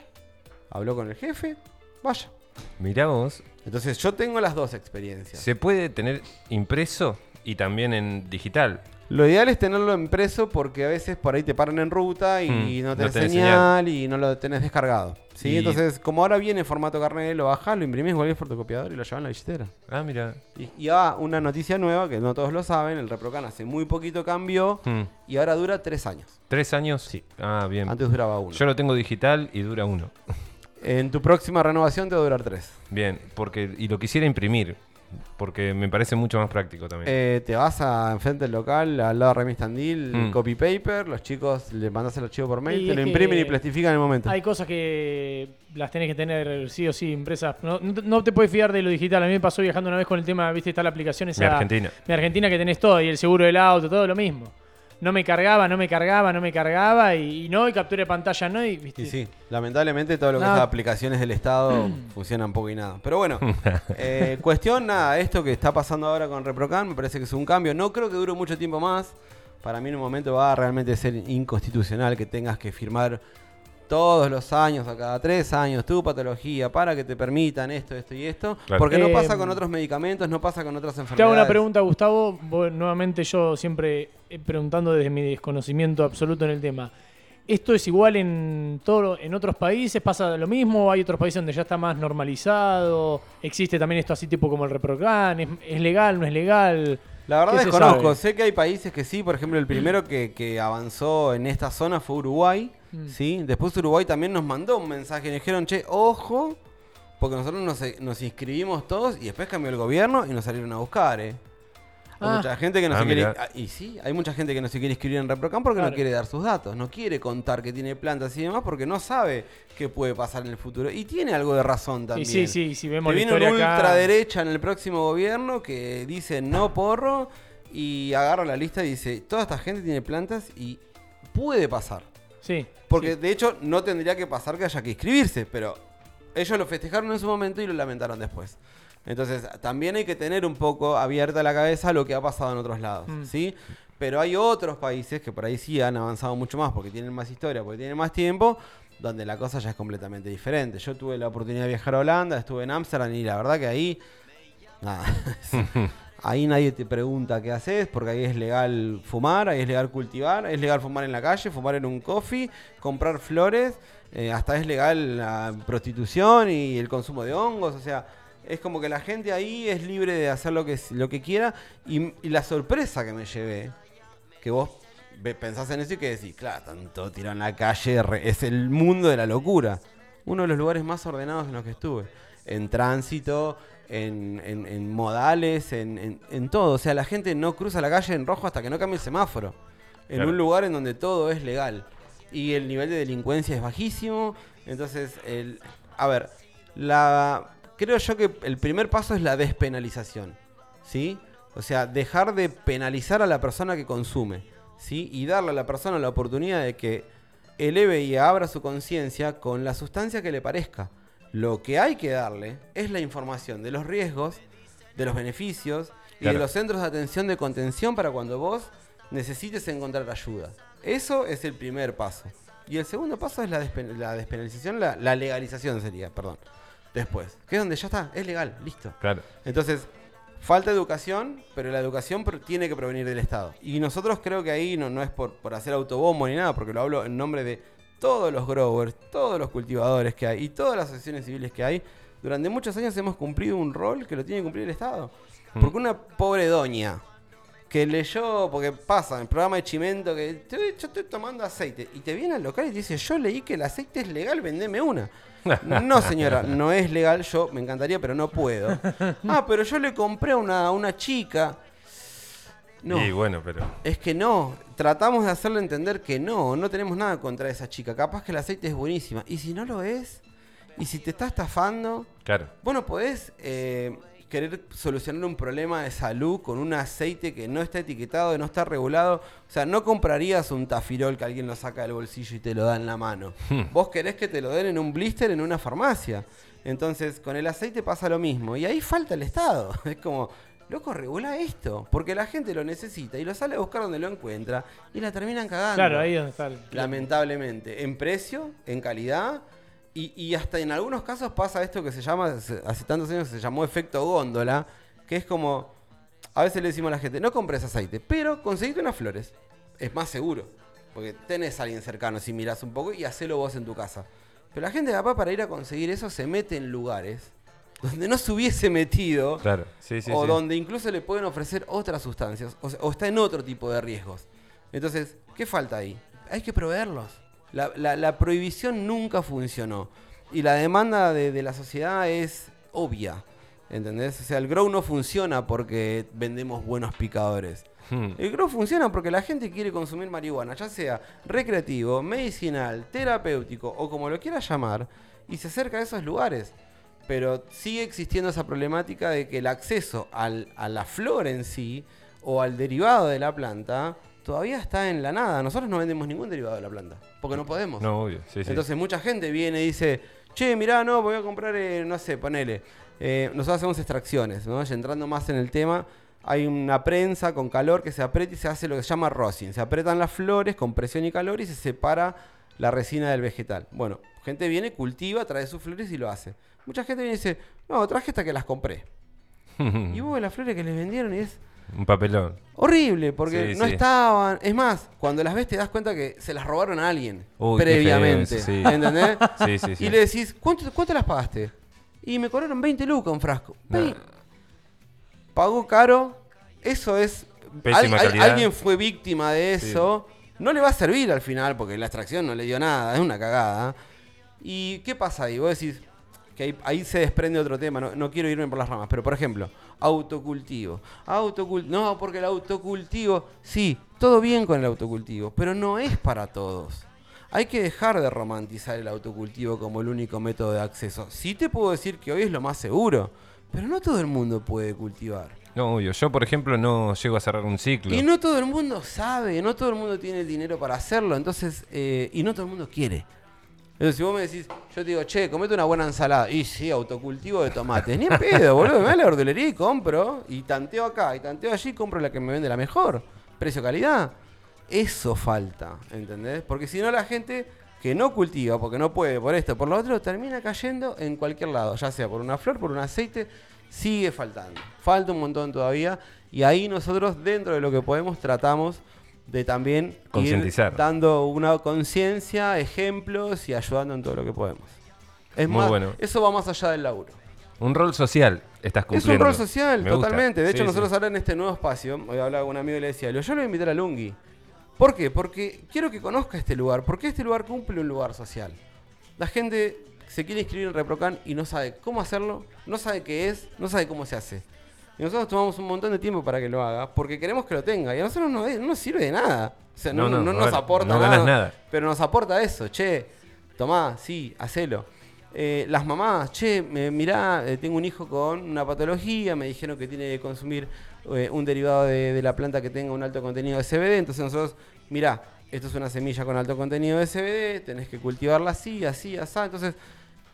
habló con el jefe, vaya. Mirá vos, Entonces yo tengo las dos experiencias. se puede tener impreso y también en digital. Lo ideal es tenerlo impreso porque a veces por ahí te paran en ruta y Mm, no no tenés tenés señal, y no lo tenés descargado. ¿sí? Y- Entonces, como ahora viene en formato carnet, lo bajás, lo imprimís en cualquier fotocopiador y lo llevas en la billetera. Ah, mira. Y, y ah, una noticia nueva que no todos lo saben, el Reprocan hace muy poquito cambió Hmm. y ahora dura tres años. ¿Tres años? Sí. Ah, bien. Antes duraba uno. Yo lo tengo digital y dura uno. En tu próxima renovación te va a durar tres. Bien, porque y lo quisiera imprimir, porque me parece mucho más práctico también. Eh, te vas a enfrente del local, al lado de Remis Tandil, Mm. copy paper, los chicos le mandás el archivo por mail, Y te es lo que imprimen y plastifican en el momento. Hay cosas que las tenés que tener sí o sí impresas. No, no te- no te puedes fiar de lo digital. A mí me pasó viajando una vez con el tema, viste, está la aplicación esa. Mi Argentina. Mi Argentina que tenés todo, y el seguro del auto, todo lo mismo. No me cargaba, no me cargaba, no me cargaba, y, y no, y captura de pantalla no, y viste. Y sí, lamentablemente todo lo que No. es aplicaciones del Estado funcionan poco y nada. Pero bueno, eh, cuestión nada, esto que está pasando ahora con Reprocan me parece que es un cambio. No creo que dure mucho tiempo más. Para mí en un momento va a realmente ser inconstitucional que tengas que firmar todos los años, a cada tres años, tu patología para que te permitan esto, esto y esto. Claro. Porque no pasa con otros medicamentos, no pasa con otras Te hago enfermedades. una pregunta, Gustavo. Vos, nuevamente yo siempre eh, preguntando desde mi desconocimiento absoluto en el tema. ¿Esto es igual en todo, en otros países? ¿Pasa lo mismo? ¿Hay otros países donde ya está más normalizado? ¿Existe también esto así tipo como el Reprocan? ¿Es, es legal? ¿No es legal? La verdad ¿Qué se desconozco, sé que hay países que sí, por ejemplo el primero que, que avanzó en esta zona fue Uruguay, Mm. ¿sí? Después Uruguay también nos mandó un mensaje, nos dijeron, che, ojo, porque nosotros nos, nos inscribimos todos y después cambió el gobierno y nos salieron a buscar, ¿eh? Hay Ah. mucha gente que no Ah, se quiere... mirá. ah, Y sí, hay mucha gente que no se quiere inscribir en ReproCam porque no quiere dar sus datos, no quiere contar que tiene plantas y demás porque no sabe qué puede pasar en el futuro. Y tiene algo de razón Y también. sí, sí, si vemos la viene una ultraderecha en el próximo gobierno que dice no porro y agarra la lista y dice, toda esta gente tiene plantas y puede pasar. Sí. Porque sí. de hecho no tendría que pasar que haya que inscribirse, pero ellos lo festejaron en su momento y lo lamentaron después. Entonces también hay que tener un poco abierta la cabeza a lo que ha pasado en otros lados, Mm. ¿sí? Pero hay otros países que por ahí sí han avanzado mucho más porque tienen más historia, porque tienen más tiempo, donde la cosa ya es completamente diferente. Yo tuve la oportunidad de viajar a Holanda, estuve en Ámsterdam y la verdad que ahí... Nada. Ahí nadie te pregunta qué haces, porque ahí es legal fumar, ahí es legal cultivar, es legal fumar en la calle, fumar en un coffee, comprar flores, eh, hasta es legal la prostitución y el consumo de hongos, o sea, es como que la gente ahí es libre de hacer lo que, lo que quiera y, la sorpresa que me llevé, que vos pensás en eso y que decís, claro, tanto tirado en la calle, es el mundo de la locura. Uno de los lugares más ordenados en los que estuve. En tránsito, en, en- en modales, en, en- todo. O sea, la gente no cruza la calle en rojo hasta que no cambie el semáforo. En Claro. un lugar en donde todo es legal. Y el nivel de delincuencia es bajísimo. Entonces, el, a ver, la, creo yo que el primer paso es la despenalización. ¿Sí? O sea, dejar de penalizar a la persona que consume. ¿Sí? Y darle a la persona la oportunidad de que eleve y abra su conciencia con la sustancia que le parezca. Lo que hay que darle es la información de los riesgos, de los beneficios y Claro. de los centros de atención de contención para cuando vos necesites encontrar ayuda. Eso es el primer paso. Y el segundo paso es la, despen- la despenalización, la, la legalización sería, perdón. Después, que es donde ya está, es legal, listo. Claro. Entonces, falta educación, pero la educación tiene que provenir del Estado. Y nosotros creo que ahí no, no es por, por hacer autobombo ni nada, porque lo hablo en nombre de todos los growers, todos los cultivadores que hay y todas las asociaciones civiles que hay. Durante muchos años hemos cumplido un rol que lo tiene que cumplir el Estado. Porque una pobre doña que leyó, porque pasa en el programa de Chimento que "Estoy- yo estoy tomando aceite y te viene al local y te dice, yo leí que el aceite es legal, vendeme una. No, señora, no es legal, yo me encantaría, pero no puedo. Ah, pero yo le compré a una, a una chica. No, Y bueno, pero. es que no. Tratamos de hacerle entender que no, no tenemos nada contra esa chica. Capaz que el aceite es buenísima. Y si no lo es, y si te está estafando, Claro. bueno, podés eh, querer solucionar un problema de salud con un aceite que no está etiquetado, no está regulado. O sea, no comprarías un tafirol que alguien lo saca del bolsillo y te lo da en la mano. Vos querés que te lo den en un blister en una farmacia. Entonces, con el aceite pasa lo mismo. Y ahí falta el Estado. Es como, loco, regula esto. Porque la gente lo necesita y lo sale a buscar donde lo encuentra y la terminan cagando. Claro, ahí es donde está el. Lamentablemente, en precio, en calidad y, y hasta en algunos casos pasa esto que se llama, hace hace tantos años se llamó efecto góndola, que es como, a veces le decimos a la gente, no compres aceite, pero conseguite unas flores, es más seguro, porque tenés a alguien cercano si mirás un poco y hacelo vos en tu casa. Pero la gente capaz para ir a conseguir eso se mete en lugares donde no se hubiese metido Claro. Sí, sí, o sí. donde incluso le pueden ofrecer otras sustancias, o, sea, o está en otro tipo de riesgos. Entonces, ¿qué falta ahí? Hay que proveerlos. La, la- la prohibición nunca funcionó. Y la demanda de, de la sociedad es obvia. ¿Entendés? O sea, el grow no funciona porque vendemos buenos picadores. Hmm. El grow funciona porque la gente quiere consumir marihuana, ya sea recreativo, medicinal, terapéutico o como lo quiera llamar, y se acerca a esos lugares. Pero sigue existiendo esa problemática de que el acceso al- a la flor en sí o al derivado de la planta todavía está en la nada. Nosotros no vendemos ningún derivado de la planta, porque no podemos. No, obvio. Sí, sí. Entonces mucha gente viene y dice, che, mirá, no, voy a comprar, eh, no sé, ponele. Eh, nosotros hacemos extracciones, ¿no? Y entrando más en el tema, hay una prensa con calor que se aprieta y se hace lo que se llama rosin. Se apretan las flores con presión y calor y se separa la resina del vegetal. Bueno, gente viene, cultiva, trae sus flores y lo hace. Mucha gente viene y dice, no, traje hasta que las compré. Y vos ves las flores que les vendieron y es Un papelón. horrible porque Sí, no sí. estaban. Es más, cuando las ves te das cuenta que se las robaron a alguien Uy, qué feo previamente. eso, sí. ¿Entendés? Sí, sí, sí. Y le decís, ¿cuánto, ¿cuánto las pagaste? Y me cobraron 20 lucas un frasco. No. Pagó caro. Eso es. Al- al- alguien fue víctima de eso. No le va a servir al final porque la extracción no le dio nada. Es una cagada. ¿Y qué pasa ahí? Vos decís que ahí, ahí se desprende otro tema. No, no quiero irme por las ramas. Pero por ejemplo, autocultivo. Autocul- no, porque el autocultivo. Sí, todo bien con el autocultivo. Pero no es para todos. Hay que dejar de romantizar el autocultivo como el único método de acceso. Sí te puedo decir que hoy es lo más seguro, pero no todo el mundo puede cultivar. No, obvio. Yo, por ejemplo, no llego a cerrar un ciclo. Y no todo el mundo sabe, no todo el mundo tiene el dinero para hacerlo, entonces, eh, y no todo el mundo quiere. Entonces, si vos me decís, yo te digo, che, comete una buena ensalada. Y sí, autocultivo de tomates. Ni pedo, boludo. Me voy a la verdulería y compro. Y tanteo acá y tanteo allí, compro la que me vende la mejor. Precio-calidad. Eso falta, ¿entendés? Porque si no, la gente que no cultiva, porque no puede, por esto, por lo otro, termina cayendo en cualquier lado. Ya sea por una flor, por un aceite, sigue faltando. Falta un montón todavía. Y ahí nosotros, dentro de lo que podemos, tratamos de también ir Concientizar. dando una conciencia, ejemplos y ayudando en todo lo que podemos. Es Muy más, bueno. eso va más allá del laburo. Un rol social estás Es cumpliendo. un rol social, Me gusta. totalmente. De hecho, Sí, nosotros sí. ahora en este nuevo espacio, hoy hablaba con un amigo y le decía, yo lo voy a invitar a Lungi. ¿Por qué? Porque quiero que conozca este lugar, porque este lugar cumple un lugar social. La gente se quiere inscribir en Reprocan y no sabe cómo hacerlo, no sabe qué es, no sabe cómo se hace. Y nosotros tomamos un montón de tiempo para que lo haga, porque queremos que lo tenga. Y a nosotros no, no nos sirve de nada. O sea, no, No, no, no no nos aporta ganas nada. Pero nos aporta eso, che, tomá, sí, hacelo. Eh, las mamás, che, me, mirá, eh, tengo un hijo con una patología, me dijeron que tiene que consumir eh, un derivado de, de la planta que tenga un alto contenido de CBD, entonces nosotros, mirá, esto es una semilla con alto contenido de CBD, tenés que cultivarla así, así, así. Entonces,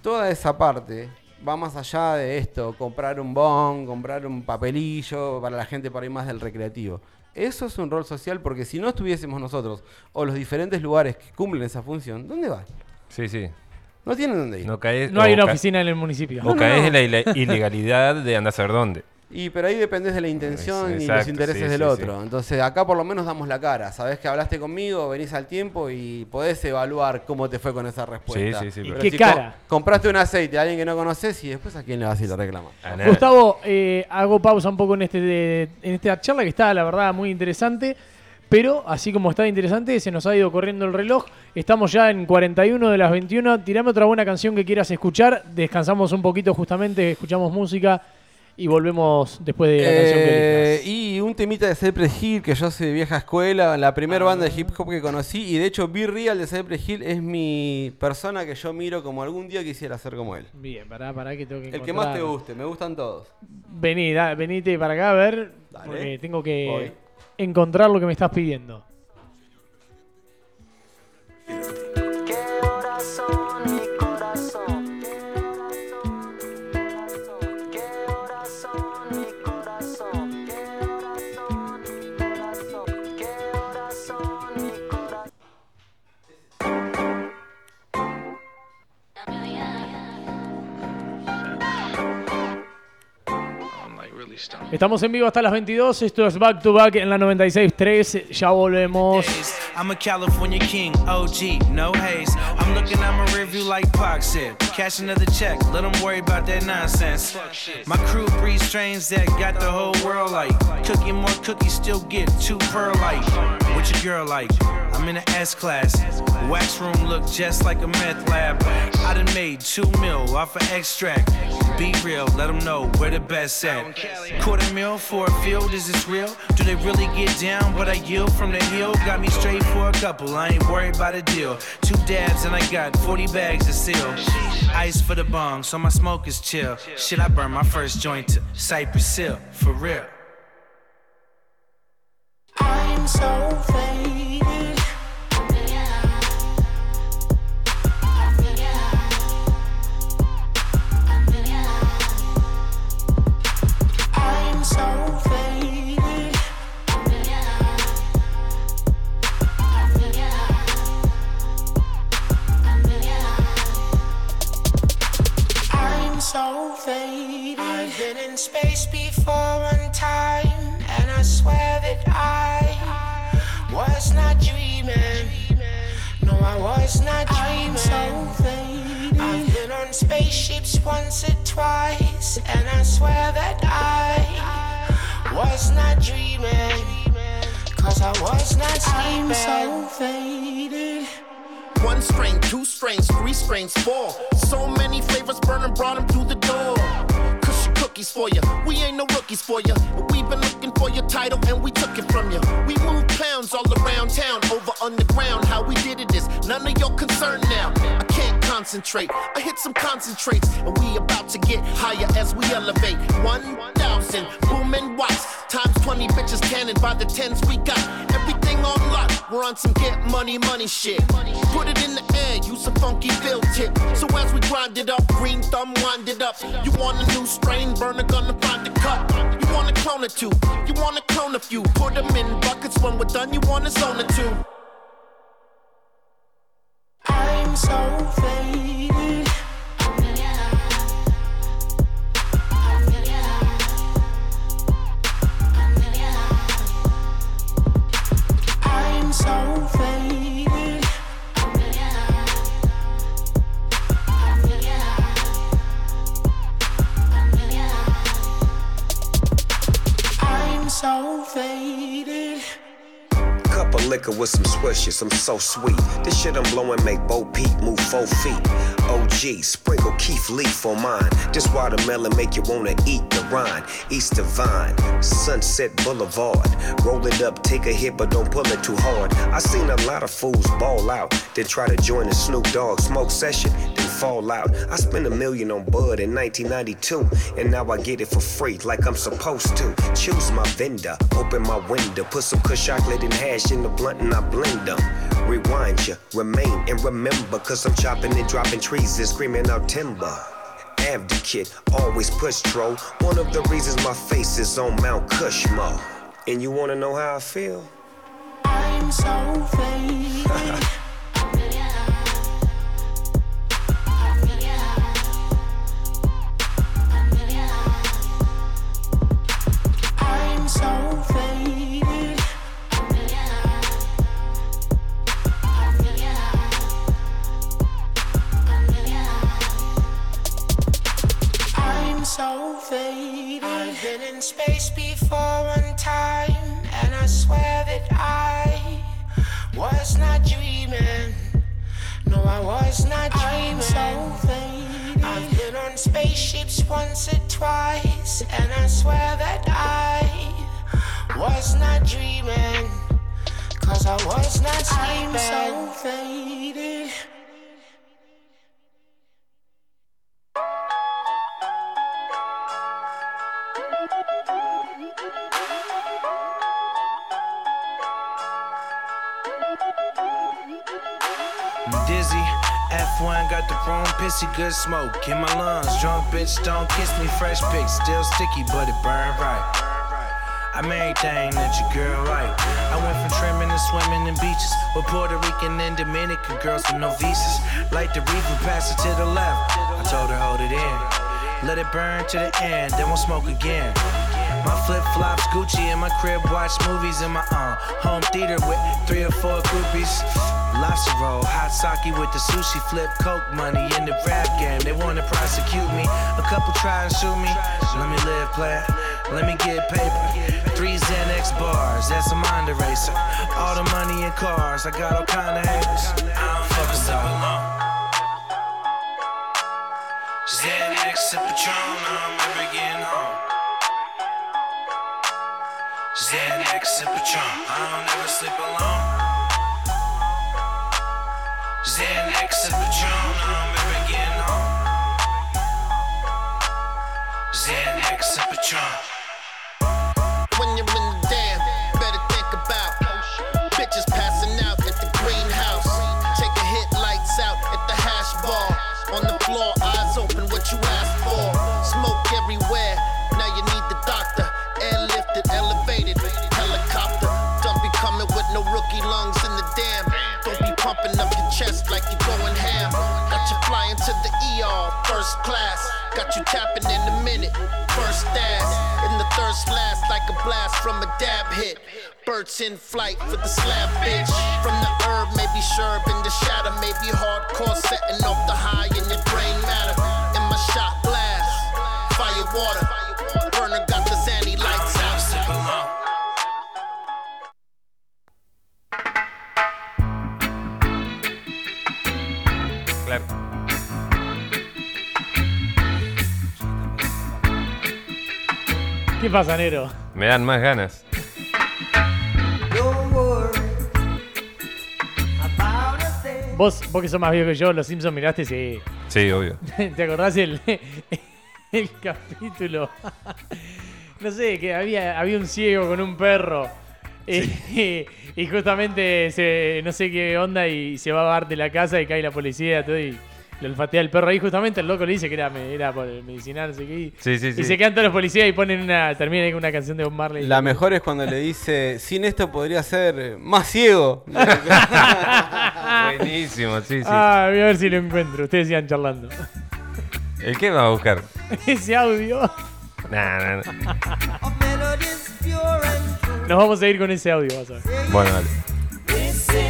toda esa parte va más allá de esto, comprar un bon, comprar un papelillo para la gente para ir más del recreativo. Eso es un rol social porque si no estuviésemos nosotros o los diferentes lugares que cumplen esa función, ¿dónde van? Sí, sí. No tienen dónde ir. No caes. No hay una oficina en el municipio. O No, caes no. en la ile- ilegalidad de andar a saber dónde. Y pero ahí dependés de la intención y los intereses sí, del sí, otro. sí. Entonces acá por lo menos damos la cara. Sabés que hablaste conmigo, venís al tiempo y podés evaluar cómo te fue con esa respuesta. Sí, sí, sí, ¿Y pero- qué si cara? co- compraste un aceite a alguien que no conoces y después a quién le vas a ir a reclamar. A nada. Gustavo, eh, hago pausa un poco en, este de- en esta charla que está, la verdad, muy interesante. Pero así como está interesante, se nos ha ido corriendo el reloj. Estamos ya en 41 de las 21. Tirame otra buena canción que quieras escuchar. Descansamos un poquito justamente, escuchamos música y volvemos después de la canción que Eh, y un temita de Cypress Hill, que yo soy de vieja escuela, la primera banda de hip hop que conocí. Y de hecho, B Real de Cypress Hill es mi persona que yo miro como algún día quisiera ser como él. Bien, pará, pará que tengo que El que más te guste, me gustan todos. Vení, da- venite para acá a ver, Dale. porque tengo que Voy. encontrar lo que me estás pidiendo. Estamos en vivo hasta las 22. Esto es Back to Back en la 96.3. Ya volvemos. I'm a California king, OG, no haze. I'm looking at my review like Pac said. Cash another check, let them worry about that nonsense. My crew breeds strains that got the whole world like. Cooking more cookies, still get two pearl like. What your girl like? I'm in the S class. Wax room look just like a meth lab. I done made two mil off of extract. Be real, let them know where the best at. Quarter mil for a field, is this real? Do they really get down? What I yield from the hill got me straight for a couple. I ain't worried about a deal. Two dabs and I got 40 bags of seal. Ice for the bong, so my smoke is chill. Shit, I burn my first joint to Cypress Hill, for real. I'm so faded. So faded. I've been in space before one time, and I swear that I was not dreaming. No, I was not dreaming. I'm so faded. I've been on spaceships once or twice, and I swear that I was not dreaming. Cause I was not sleeping. I'm so faded. One strain, two strains, three strains, four. So many flavors burning, brought them through the door. Cushy cookies for you. We ain't no rookies for you. We've been looking for your title and we took it from you. We moved pounds all around town, over underground. How we did it is none of your concern now. I can't concentrate. I hit some concentrates, and we about to get higher as we elevate. 1,000 booming watts, times 20 bitches cannon by the tens we got. Everything on lock, we're on some get money, money shit. Put it in the air, use a funky bill tip. So as we grind it up, green thumb wind it up. You want a new strain, burner gonna find the cut. You want a clone or two, you want to clone a few. Put them in buckets when we're done, you want a zone or two. I'm so with some swishes, I'm so sweet. This shit I'm blowing make Bo Peep move four feet. OG, sprinkle Keith Leaf on mine. This watermelon make you wanna eat the rind. Easter Vine, Sunset Boulevard. Roll it up, take a hit, but don't pull it too hard. I seen a lot of fools ball out, then try to join the Snoop Dogg smoke session, then fall out. I spent a million on Bud in 1992, and now I get it for free like I'm supposed to. Choose my vendor, open my window, put some kush chocolate and hash in the blunt and I blend them. Rewind ya, remain and remember, cause I'm chopping and dropping trees and screaming out timber. Abdicate, always push troll. One of the reasons my face is on Mount Cushmore. And you wanna know how I feel? I'm so faded. spaceships once or twice, and I swear that I was not dreaming. Cause I was not sleeping. I'm so faded. I'm dizzy. F1 got the chrome pissy, good smoke in my lungs. Drunk bitch, don't kiss me, fresh pick, still sticky, but it burn right. I'm everything that your girl like. I went from trimming to swimming in beaches with Puerto Rican and Dominican girls with no visas. Light the reefer, pass it to the left. I told her hold it in, let it burn to the end, then we'll smoke again. My flip flops, Gucci in my crib, watch movies in my uh, home theater with three or four groupies. Lobster roll, hot sake with the sushi flip, coke money in the rap game. They wanna prosecute me, a couple try and shoot me. Let me live, play Let me get paper. Three Xanax bars, that's a mind eraser. All the money in cars, I got all kind of haters. I don't fuck with. Xanax and Patron, I'm never getting home. Xanax and Patron, I don't ever sleep alone. Xanax and Patron, I'm never getting home. Xanax and Patron. Got you tapping in a minute, first ass. In the third slash, like a blast from a dab hit. Birds in flight for the slab bitch. From the herb, maybe sherb in the shadow, maybe hardcore setting off the high in your brain matter. In my shot blast, fire water. Burner got the Zanny ¿Qué pasa, Nero? Me dan más ganas. Vos, vos que sos más viejo que yo, Los Simpsons miraste, sí. Sí, obvio. ¿Te acordás el, el capítulo? No sé, que había, había un ciego con un perro. Eh, y justamente se, no sé qué onda y se va a bar de la casa y cae la policía todo y le olfatea el perro ahí justamente el loco le dice que era, era por no sé qué. y- Sí, sí, Y sí. se quedan todos los policías y ponen una, terminan ahí con una canción de Bob Marley. La mejor es cuando le dice, sin esto podría ser más ciego. Buenísimo, sí, sí. Ah, voy a ver si lo encuentro. Ustedes sigan charlando. ¿El qué va a buscar? Ese audio. Nah, nah, nah. Nos vamos a ir con ese audio, vas a ver. Bueno, dale.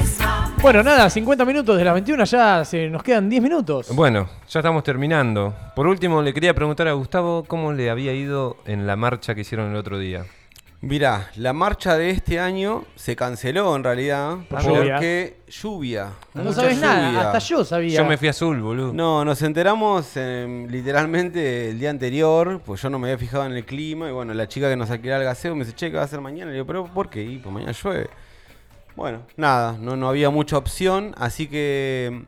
Bueno, nada, 50 minutos de las 21, ya se nos quedan 10 minutos. Bueno, ya estamos terminando. Por último, le quería preguntar a Gustavo cómo le había ido en la marcha que hicieron el otro día. Mirá, la marcha de este año se canceló en realidad Por lluvia. porque lluvia. No mucha sabes nada, hasta yo sabía. Yo me fui azul, boludo. No, nos enteramos eh, literalmente el día anterior, pues yo no me había fijado en el clima y bueno, la chica que nos alquilaba el gaseo me dice, che, ¿qué va a hacer mañana? Y le digo, pero ¿por qué? Y pues mañana llueve. Bueno, nada, no, no había mucha opción, así que mm,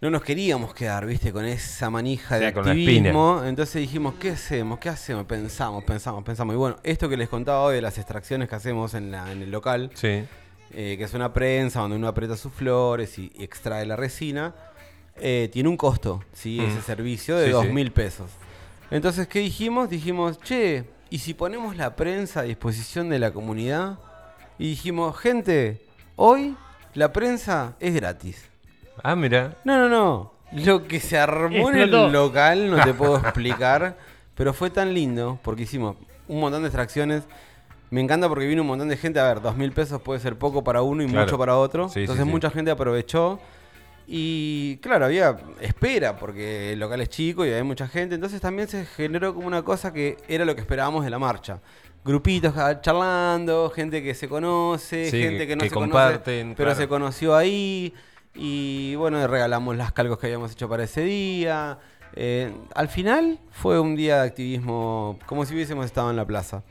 no nos queríamos quedar, viste, con esa manija de Sí, activismo. Entonces dijimos, ¿qué hacemos? ¿Qué hacemos? Pensamos, pensamos, pensamos. Y bueno, esto que les contaba hoy de las extracciones que hacemos en, la- en el local, Sí. eh, que es una prensa donde uno aprieta sus flores y, y extrae la resina, eh, tiene un costo, ¿sí? Mm. Ese servicio de dos sí. mil pesos. Entonces, ¿qué dijimos? Dijimos, che, ¿y si ponemos la prensa a disposición de la comunidad? Y dijimos, gente, hoy la prensa es gratis. Ah, mira. No, no, no. Lo que se armó en Explotó. el local no te puedo explicar, pero fue tan lindo porque hicimos un montón de extracciones. Me encanta porque vino un montón de gente. A ver, dos mil pesos puede ser poco para uno y Claro. mucho para otro. Sí, sí, Entonces sí. mucha gente aprovechó. Y claro, había espera porque el local es chico y hay mucha gente. Entonces también se generó como una cosa que era lo que esperábamos de la marcha. Grupitos charlando, gente que se conoce, Sí, gente que no que se comparten, conoce, pero claro. se conoció ahí. Y bueno, regalamos las calcos que habíamos hecho para ese día. Eh, al final fue un día de activismo como si hubiésemos estado en la plaza.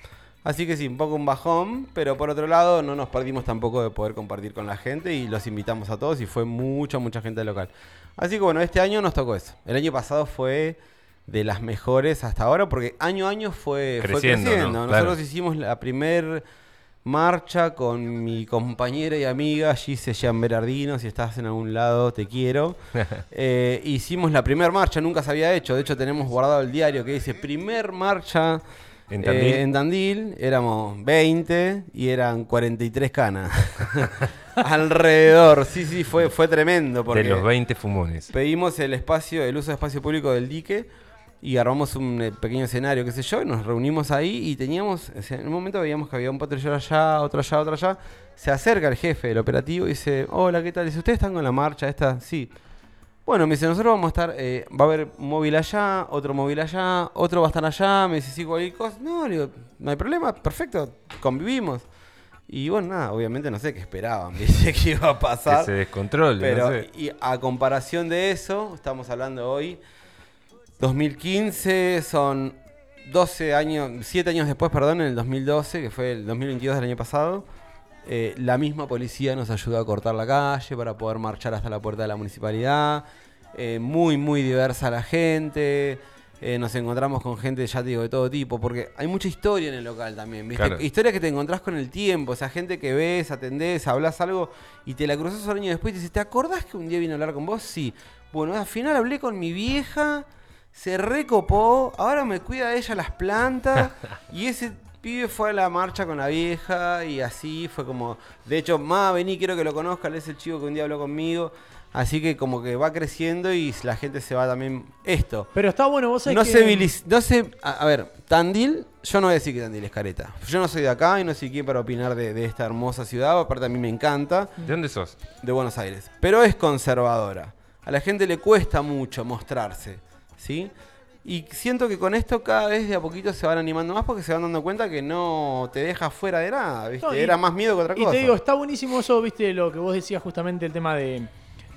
Así que sí, un poco un bajón, pero por otro lado no nos perdimos tampoco de poder compartir con la gente y los invitamos a todos y fue mucha, mucha gente local. Así que bueno, este año nos tocó eso. El año pasado fue de las mejores hasta ahora porque año a año fue fue Creciendo, creciendo. ¿no? Nosotros Claro. hicimos la primer marcha con mi compañera y amiga Gise Jean Berardino. Si estás en algún lado, te quiero. Eh, hicimos la primera marcha, nunca se había hecho. De hecho, tenemos guardado el diario que dice primer marcha ¿En eh, Tandil? en Tandil. Éramos 20 y eran 43 canas. Alrededor. Sí, sí, fue, fue tremendo. Porque De los 20 fumones. pedimos el espacio, el uso de espacio público del dique y armamos un eh, pequeño escenario, qué sé yo, y nos reunimos ahí y teníamos, o sea, en un momento veíamos que había un patrullero allá, otro allá, otro allá. Se acerca el jefe del operativo y dice, hola, ¿qué tal? Dice, ¿ustedes están con la marcha esta? Sí. Bueno, me dice, nosotros vamos a estar, eh, va a haber un móvil allá, otro móvil allá, otro va a estar allá, me dice, sí, cualquier cosa. No, digo, no hay problema, perfecto, convivimos. Y bueno, nada, obviamente no sé qué esperaban, ¿viste? ¿Qué iba a pasar? Que se descontrole, Pero, no sé. y a comparación de eso, estamos hablando hoy, 2015 son 12 años, 7 años después, perdón, en el 2012, que fue el 2022 del año pasado, eh, la misma policía nos ayudó a cortar la calle para poder marchar hasta la puerta de la municipalidad. Eh, muy, muy diversa la gente. Eh, nos encontramos con gente, ya te digo, de todo tipo, porque hay mucha historia en el local también, ¿viste? Claro. Historias que te encontrás con el tiempo, o sea, gente que ves, atendés, hablas algo y te la cruzas un año después y te dices, ¿te acordás que un día vine a hablar con vos? Sí. Bueno, al final hablé con mi vieja, se recopó, ahora me cuida ella las plantas y ese pibe fue a la marcha con la vieja y así fue como, de hecho, ma, vení, quiero que lo conozca, él es el chico que un día habló conmigo. Así que como que va creciendo y la gente se va también... Esto. Pero está bueno, vos sabés No que... se no se, a, a ver, Tandil, yo no voy a decir que Tandil es careta. Yo no soy de acá y no soy quien para opinar de, de esta hermosa ciudad. Aparte a mí me encanta. ¿De dónde sos? De Buenos Aires. Pero es conservadora. A la gente le cuesta mucho mostrarse. ¿Sí? Y siento que con esto cada vez de a poquito se van animando más porque se van dando cuenta que no te deja fuera de nada. ¿viste? No, y- Era más miedo que otra Y cosa. te digo, está buenísimo eso, viste, lo que vos decías justamente, el tema de,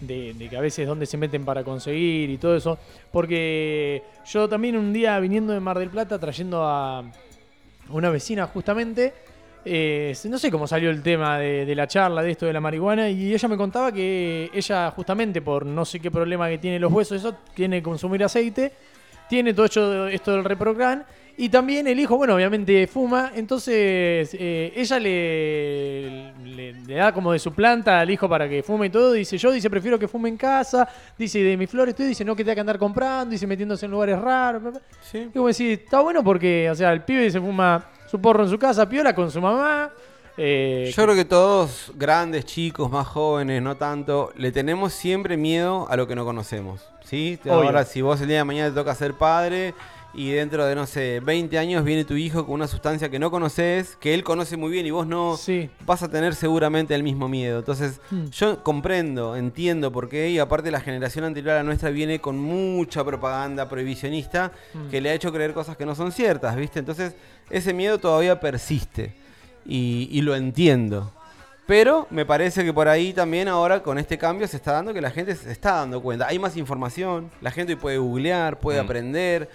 de- de que a veces dónde se meten para conseguir y todo eso. Porque yo también un día viniendo de Mar del Plata trayendo a una vecina justamente, eh, no sé cómo salió el tema de, de la charla de esto de la marihuana y ella me contaba que ella justamente por no sé qué problema que tiene los huesos, eso, tiene que consumir aceite, tiene todo esto, esto del reprogran y también el hijo, bueno, obviamente fuma, entonces eh, ella le, le, le da como de su planta al hijo para que fume y todo, dice yo, dice prefiero que fume en casa, dice de mis flores, tú dice no que tenga que andar comprando, dice metiéndose en lugares raros. Y como decir, está bueno porque, o sea, el pibe se fuma su porro en su casa, piola con su mamá. eh, Yo creo que todos, grandes, chicos, más jóvenes, no tanto, le tenemos siempre miedo a lo que no conocemos. ¿sí? Obvio. Ahora, si vos el día de mañana te toca ser padre y dentro de, no sé, 20 años viene tu hijo con una sustancia que no conoces, que él conoce muy bien y vos no, vas a tener seguramente el mismo miedo. Entonces, Hmm. yo comprendo, entiendo por qué, y aparte la generación anterior a la nuestra viene con mucha propaganda prohibicionista Mm. que le ha hecho creer cosas que no son ciertas, ¿viste? Entonces, ese miedo todavía persiste y, y lo entiendo. Pero me parece que por ahí también ahora con este cambio se está dando que la gente se está dando cuenta. Hay más información, la gente puede googlear, puede Mm. aprender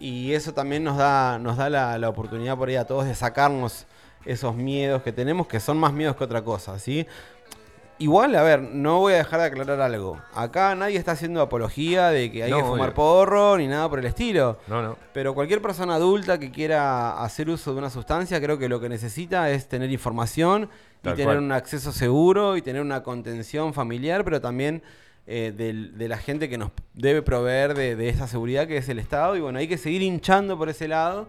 y eso también nos da, nos da la, la oportunidad por ahí a todos de sacarnos esos miedos que tenemos, que son más miedos que otra cosa, ¿sí? Igual, a ver, no voy a dejar de aclarar algo. Acá nadie está haciendo apología de que hay No, que fumar obvio. porro ni nada por el estilo. No, no. Pero cualquier persona adulta que quiera hacer uso de una sustancia, creo que lo que necesita es tener información y tener cual. un acceso seguro y tener una contención familiar, pero también eh, de, la gente que nos debe proveer de, de esa seguridad que es el Estado. Y bueno, hay que seguir hinchando por ese lado.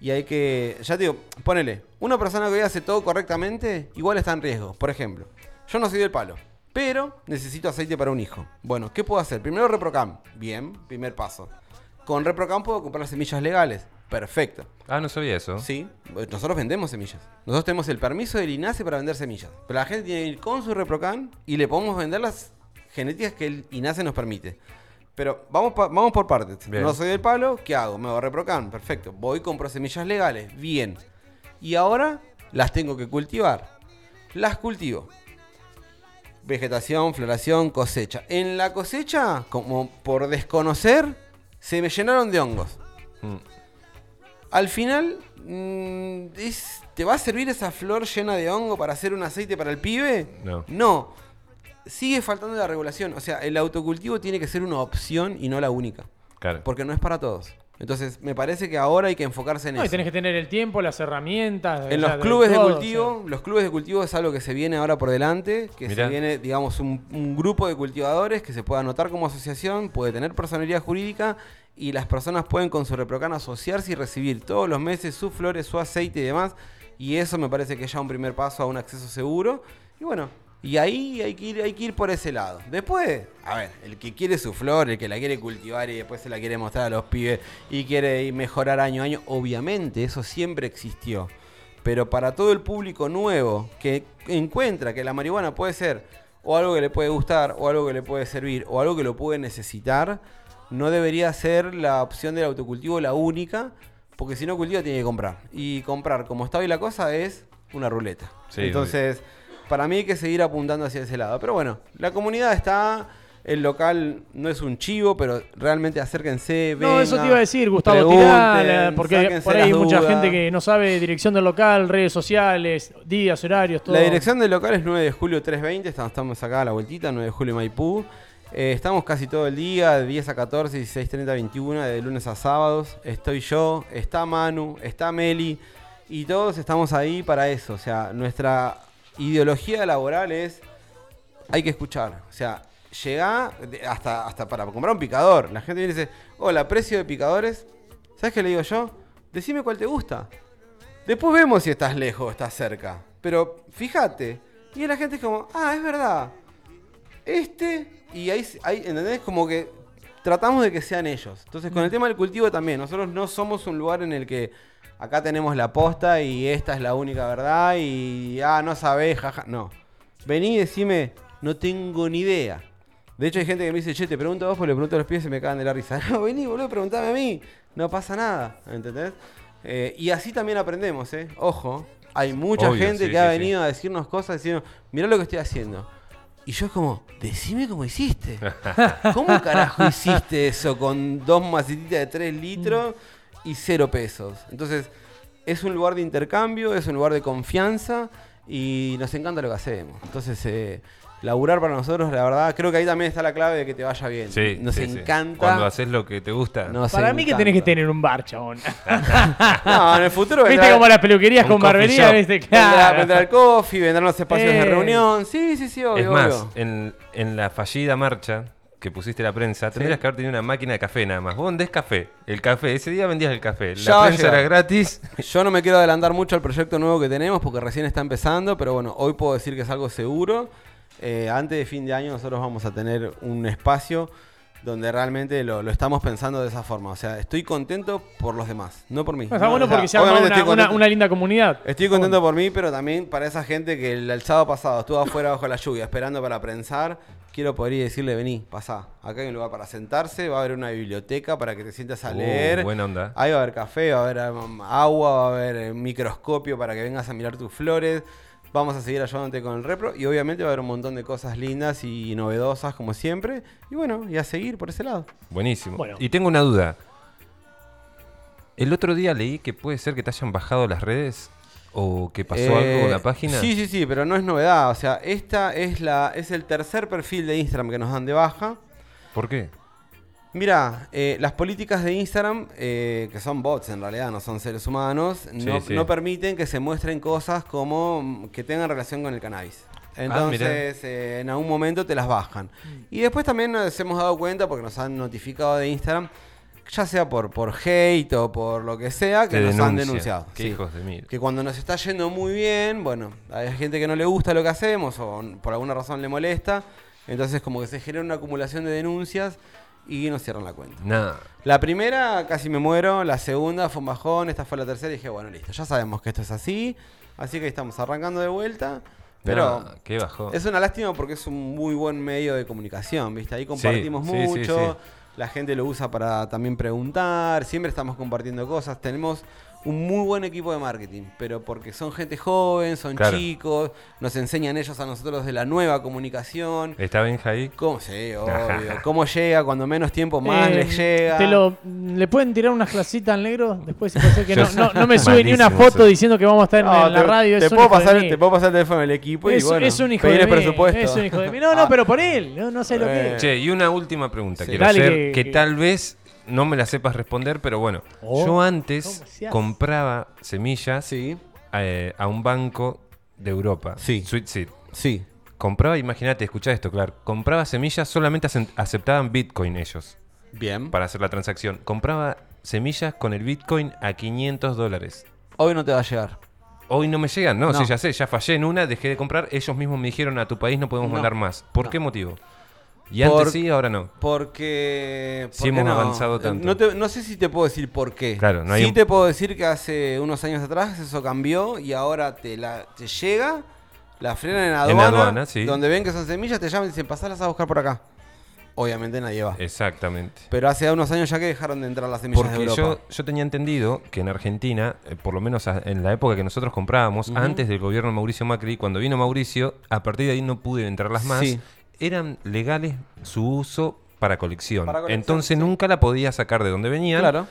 Y hay que, ya te digo, ponele, una persona que hoy hace todo correctamente, igual está en riesgo. Por ejemplo, yo no soy del palo, pero necesito aceite para un hijo. Bueno, ¿qué puedo hacer? Primero ReproCam. Bien, primer paso. Con ReproCam puedo comprar semillas legales. Perfecto. Ah, no sabía eso. Sí, nosotros vendemos semillas. Nosotros tenemos el permiso del INASE para vender semillas. Pero la gente tiene que ir con su ReproCam y le podemos vender las genéticas que el INASE nos permite. Pero vamos, pa- vamos por partes. Bien. No soy del palo, ¿qué hago? Me hago ReproCam, perfecto. Voy, compro semillas legales, bien. Y ahora las tengo que cultivar. Las cultivo. Vegetación, floración, cosecha. En la cosecha, como por desconocer, se me llenaron de hongos. Mm. Al final, mm, es- ¿te va a servir esa flor llena de hongo para hacer un aceite para el pibe? No. No. Sigue faltando la regulación. O sea, el autocultivo tiene que ser una opción y no la única. Claro. Porque no es para todos. Entonces, me parece que ahora hay que enfocarse en no, y eso. tenés que tener el tiempo, las herramientas. En los clubes de todo, cultivo, o sea. los clubes de cultivo es algo que se viene ahora por delante, que Mirá. se viene, digamos, un, un grupo de cultivadores que se pueda anotar como asociación, puede tener personalidad jurídica y las personas pueden con su reprocan asociarse y recibir todos los meses sus flores, su aceite y demás. Y eso me parece que es ya un primer paso a un acceso seguro. Y bueno, y ahí hay que ir, hay que ir por ese lado. Después, a ver, el que quiere su flor, el que la quiere cultivar y después se la quiere mostrar a los pibes y quiere ir mejorar año a año, obviamente eso siempre existió. Pero para todo el público nuevo que encuentra que la marihuana puede ser o algo que le puede gustar, o algo que le puede servir, o algo que lo puede necesitar, no debería ser la opción del autocultivo la única, porque si no cultiva tiene que comprar. Y comprar, como está hoy la cosa, es una ruleta. Sí, Entonces, para mí hay que seguir apuntando hacia ese lado. Pero bueno, la comunidad está. El local no es un chivo, pero realmente acérquense, No, eso te iba a decir, Gustavo porque por ahí hay mucha dudas. gente que no sabe dirección del local, redes sociales, días, horarios, todo. La dirección del local es 9 de julio 320, estamos, estamos acá a la vueltita, 9 de julio Maipú. Eh, estamos casi todo el día, de 10 a 14, 16, 30, 21, de lunes a sábados. Estoy yo, está Manu, está Meli, y todos estamos ahí para eso. O sea, nuestra ideología laboral es, hay que escuchar. O sea, llega hasta, hasta para comprar un picador. La gente viene y dice, hola, precio de picadores. ¿Sabes qué le digo yo? Decime cuál te gusta. Después vemos si estás lejos o estás cerca. Pero fíjate. Y la gente es como, ah, es verdad. Este, y ahí, ahí, ¿entendés? Como que tratamos de que sean ellos. Entonces, con el tema del cultivo también, nosotros no somos un lugar en el que acá tenemos la posta y esta es la única verdad y, ah, no sabés, jaja. No. Vení y decime, no tengo ni idea. De hecho, hay gente que me dice, che, te pregunto a vos, porque le pregunto a los pies y me cagan de la risa. No, vení, boludo, preguntame a mí. No pasa nada, ¿entendés? Eh, y así también aprendemos, ¿eh? Ojo, hay mucha Obvio, gente sí, que ha sí, sí. venido a decirnos cosas diciendo, mirá lo que estoy haciendo. Y yo es como, decime cómo hiciste. ¿Cómo carajo hiciste eso con dos macetitas de 3 litros y cero pesos? Entonces, es un lugar de intercambio, es un lugar de confianza y nos encanta lo que hacemos. Entonces, eh, laburar para nosotros, la verdad, creo que ahí también está la clave de que te vaya bien. Sí, nos sí, sí. encanta. Cuando haces lo que te gusta. nos Para mí que tenés que tener un bar, chabón. No, en el futuro Viste vendrá- como las peluquerías con barbería, viste, claro. vendrá el coffee, vendrán los espacios de Eh. reunión. Sí, sí, sí, obvio. Es más, obvio. en, en la fallida marcha que pusiste la prensa, tendrías que haber tenido una máquina de café nada más. Vos vendés café. El café, ese día vendías el café. La prensa era gratis. Yo no me quiero adelantar mucho al proyecto nuevo que tenemos porque recién está empezando, pero bueno, hoy puedo decir que es algo seguro. Eh, antes de fin de año nosotros vamos a tener un espacio donde realmente lo, lo estamos pensando de esa forma. O sea, estoy contento por los demás, no por mí. Está No, bueno o sea, porque se arma una, estoy una- linda comunidad. Estoy contento por mí, pero también para esa gente que el, el sábado pasado estuvo afuera bajo la lluvia esperando para prensar. Quiero poder ir y decirle, vení, pasá. Acá hay un lugar para sentarse, va a haber una biblioteca para que te sientas a Uh, leer. buena onda. Ahí va a haber café, va a haber um, agua, va a haber eh, microscopio para que vengas a mirar tus flores. Vamos a seguir ayudándote con el repro y obviamente va a haber un montón de cosas lindas y novedosas como siempre. Y bueno, y a seguir por ese lado. Buenísimo. Bueno. Y tengo una duda. El otro día leí que puede ser que te hayan bajado las redes o que pasó algo Eh, con la página. Sí, sí, sí, pero no es novedad. O sea, esta es la es el tercer perfil de Instagram que nos dan de baja. ¿Por qué? Mira, eh, las políticas de Instagram, eh, que son bots en realidad, no son seres humanos, no, sí. no permiten que se muestren cosas como mm, que tengan relación con el cannabis. Ah, Entonces, eh, en algún momento te las bajan. Y después también nos hemos dado cuenta, porque nos han notificado de Instagram, ya sea por, por hate o por lo que sea, que Te nos han denunciado. Qué sí. hijos de mil. Que cuando nos está yendo muy bien, bueno, hay gente que no le gusta lo que hacemos o por alguna razón le molesta. Entonces como que se genera una acumulación de denuncias y nos cierran la cuenta. Nada. La primera casi me muero, la segunda fue un bajón, esta fue la tercera y dije, bueno, listo, ya sabemos que esto es así, así que estamos arrancando de vuelta. Pero Nah, qué bajón. es una lástima porque es un muy buen medio de comunicación, ¿viste? Ahí compartimos sí, mucho, sí. La gente lo usa para también preguntar, siempre estamos compartiendo cosas, tenemos un muy buen equipo de marketing, pero porque son gente joven, son Claro. chicos, nos enseñan ellos a nosotros de la nueva comunicación. ¿Está Benja ahí? ¿Cómo? Sí, obvio. ¿Cómo llega? Cuando menos tiempo más Eh, les llega. Te lo, ¿Le pueden tirar unas clasitas al negro? Después puede que no, sé. no, no me sube ni una foto eso. diciendo que vamos a estar en, No, en la radio. te es puedo pasar, te puedo pasar el teléfono del equipo y es, bueno, es un hijo pedir de el mí, presupuesto. Es un hijo de mí. No, no, Ah, pero por él. No, no sé lo que es. Che, y una última pregunta Sí. quiero Dale, hacer, que- que, que- tal vez no me la sepas responder, pero bueno. Oh, yo antes compraba semillas Sí, eh, a un banco de Europa. Sí. Sweet Seed. sí. Compraba, imagínate, escuchá esto, claro. Compraba semillas, solamente aceptaban Bitcoin ellos Bien. para hacer la transacción. Compraba semillas con el Bitcoin a 500 dólares. Hoy no te va a llegar. Hoy no me llegan, no, No. sí, ya sé, ya fallé en una, dejé de comprar. Ellos mismos me dijeron a tu país no podemos No. mandar más. ¿Por No. qué motivo? Y Por- antes sí, ahora no. Porque. Sí ¿por qué hemos no? avanzado tanto. No, te- no sé si te puedo decir por qué. Claro, no hay sí un- te puedo decir que hace unos años atrás eso cambió y ahora te, la, te llega, la frenan en aduana. aduana, sí. Donde ven que son semillas, te llaman y dicen, pasalas a buscar por acá. Obviamente nadie va. Exactamente. Pero hace unos años ya que dejaron de entrar las semillas de Porque Europa. yo, yo tenía entendido que en Argentina, eh, por lo menos en la época que nosotros comprábamos, antes del gobierno de Mauricio Macri, cuando vino Mauricio, a partir de ahí no pude entrarlas más, Sí. Eran legales su uso para colección. Para colección, Entonces sí. nunca la podía sacar de donde venían, Claro.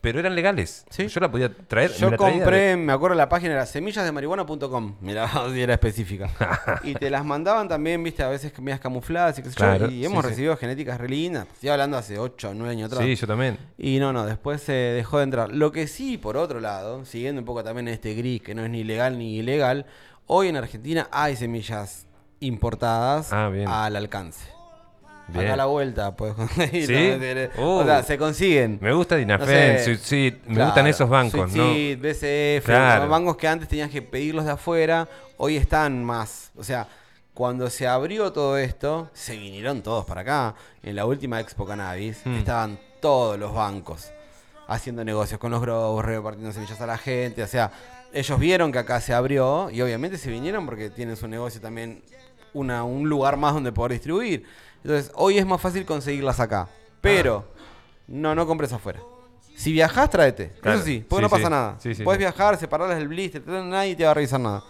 pero eran legales. Sí. Yo la podía traer. Yo me compré, de- me acuerdo la página era semillasdemarihuana.com. Mirá, si era específica. y te las mandaban también, viste, a veces medias camufladas y qué sé yo, Y sí, hemos recibido genéticas re lindas. Estoy hablando hace 8 o 9 años atrás. Sí, yo también. Y no, no, después se dejó de entrar. Lo que sí, por otro lado, siguiendo un poco también este gris, que no es ni legal ni ilegal, hoy en Argentina hay semillas importadas Ah, al alcance. Acá Bien. a la vuelta puedes conseguir. ¿Sí? ¿no? Uh. o sea, se consiguen. Me gusta Dinafen, No sé. Suicid, me Claro, gustan esos bancos, ¿no? BCF, Claro. son bancos que antes tenías que pedirlos de afuera, hoy están más. O sea, cuando se abrió todo esto, se vinieron todos para acá. En la última Expo Cannabis Hmm. estaban todos los bancos haciendo negocios con los growers, repartiendo semillas a la gente. O sea, ellos vieron que acá se abrió y obviamente se vinieron porque tienen su negocio también una, un lugar más donde poder distribuir. Entonces, hoy es más fácil conseguirlas acá. Pero, no, no compres afuera. Si viajás, tráete. Claro. Eso sí, porque Sí, no pasa sí. nada. Sí, sí, Puedes sí. viajar, separarlas del blister, nadie te va a revisar nada.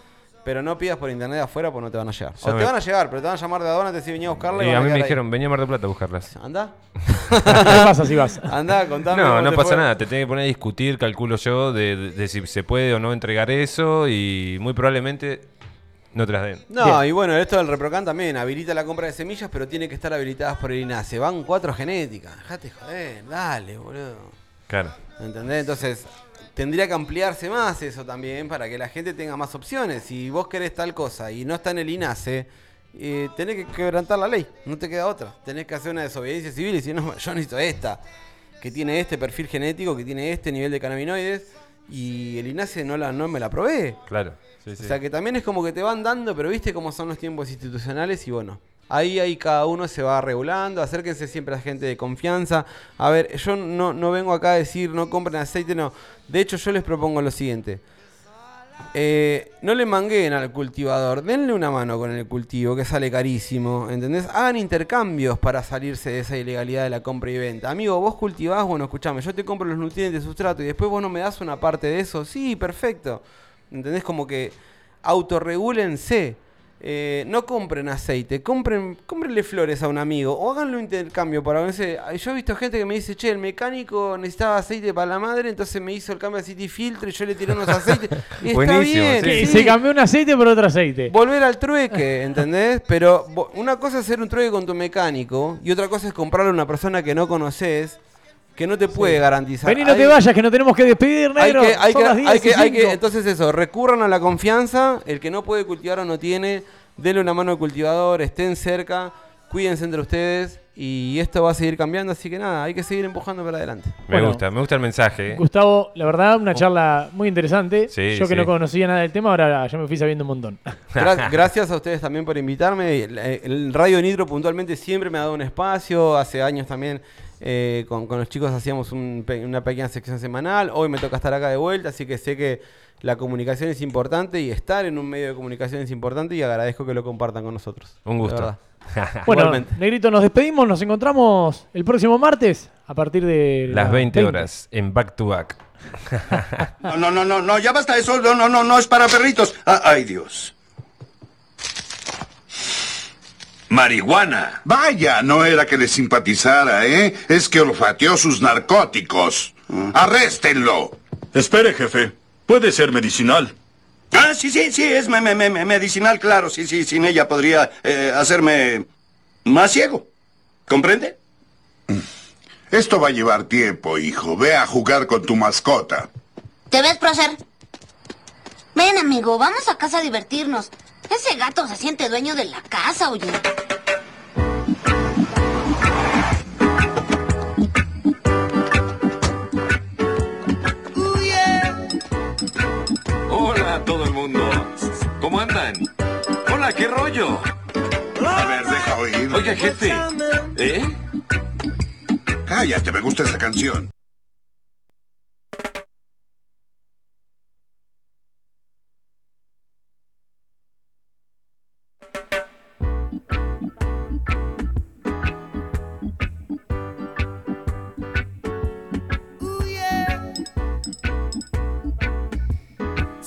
Pero no pidas por internet afuera porque no te van a llegar. Ya o me- te van a llegar, pero te van a llamar de aduana, te dicen venía a buscarla y, a mí me ahí. dijeron, venía a Mar del Plata a buscarlas. Anda. ¿Qué pasa si vas? Andá, contame. No, no pasa fue. nada. Te tenés que poner a discutir, calculo yo, de, de- de si se puede o no entregar eso y muy probablemente no te las den. No, y bueno, esto del ReproCan también habilita la compra de semillas, pero tiene que estar habilitadas por el INASE. Van cuatro genéticas. Dejate joder, dale, boludo. Claro. ¿Entendés? Entonces, tendría que ampliarse más eso también para que la gente tenga más opciones. Si vos querés tal cosa y no está en el INASE, eh, tenés que quebrantar la ley. No te queda otra. Tenés que hacer una desobediencia civil y decir, no, yo necesito esta, que tiene este perfil genético, que tiene este nivel de cannabinoides, y el INASE no, la, no me la provee. Claro. Sí, sí. O sea que también es como que te van dando, pero viste cómo son los tiempos institucionales y bueno, ahí, ahí cada uno se va regulando, acérquense siempre a gente de confianza. A ver, yo no, no vengo acá a decir no compren aceite, no. De hecho yo les propongo lo siguiente. Eh, no le mangueen al cultivador, denle una mano con el cultivo que sale carísimo, ¿entendés? Hagan intercambios para salirse de esa ilegalidad de la compra y venta. Amigo, vos cultivás, bueno, escuchame, yo te compro los nutrientes de sustrato y después vos no me das una parte de eso. Sí, perfecto. ¿Entendés? Como que autorregúlense. Eh, no compren aceite, compren, cómprenle flores a un amigo o háganlo un intercambio para no sé, Yo he visto gente que me dice, che, el mecánico necesitaba aceite para la madre, entonces me hizo el cambio de aceite y filtro y yo le tiré unos aceites. Y está bien, Que sí. Se cambió un aceite por otro aceite. Volver al trueque, ¿entendés? Pero una cosa es hacer un trueque con tu mecánico y otra cosa es comprarle a una persona que no conoces, que no te puede garantizar. Vení, no te vayas, que no tenemos que despedir, hay negro. que, hay Son que, las 10 hay que, hay que- entonces eso, recurran a la confianza, el que no puede cultivar o no tiene, denle una mano al cultivador, estén cerca, cuídense entre ustedes y esto va a seguir cambiando, así que nada, hay que seguir empujando para adelante. Me Bueno. gusta, me gusta el mensaje. ¿eh? Gustavo, la verdad, una charla muy interesante. Sí, Yo que sí. no conocía nada del tema, ahora ya me fui sabiendo un montón. Gra- gracias a ustedes también por invitarme. El, el Radio Nitro puntualmente siempre me ha dado un espacio. Hace años también eh, con, con los chicos hacíamos un pe- una pequeña sección semanal. Hoy me toca estar acá de vuelta, así que sé que la comunicación es importante y estar en un medio de comunicación es importante y agradezco que lo compartan con nosotros. Un de gusto. Bueno, Igualmente. Negrito, nos despedimos, nos encontramos el próximo martes a partir de Las 20 horas en back to back. No, no, no, no, no, ya basta eso. No, no, no, no es para perritos. Ah, ay, Dios. Marihuana. Vaya, no era que le simpatizara, ¿eh? Es que olfateó sus narcóticos. Arréstenlo. Espere, jefe. Puede ser medicinal. Ah, sí, sí, sí, es me- me- me- me- medicinal, claro. Sí, sí, sin ella podría eh, hacerme más ciego. ¿Comprende? Esto va a llevar tiempo, hijo. Ve a jugar con tu mascota. ¿Te ves, prócer? Ven, amigo, vamos a casa a divertirnos. Ese gato se siente dueño de la casa, oye. Hola a todo el mundo. ¿Cómo andan? Hola, ¿qué rollo? A ver, deja oír. Oiga, jefe. ¿Eh? Cállate, me gusta esa canción.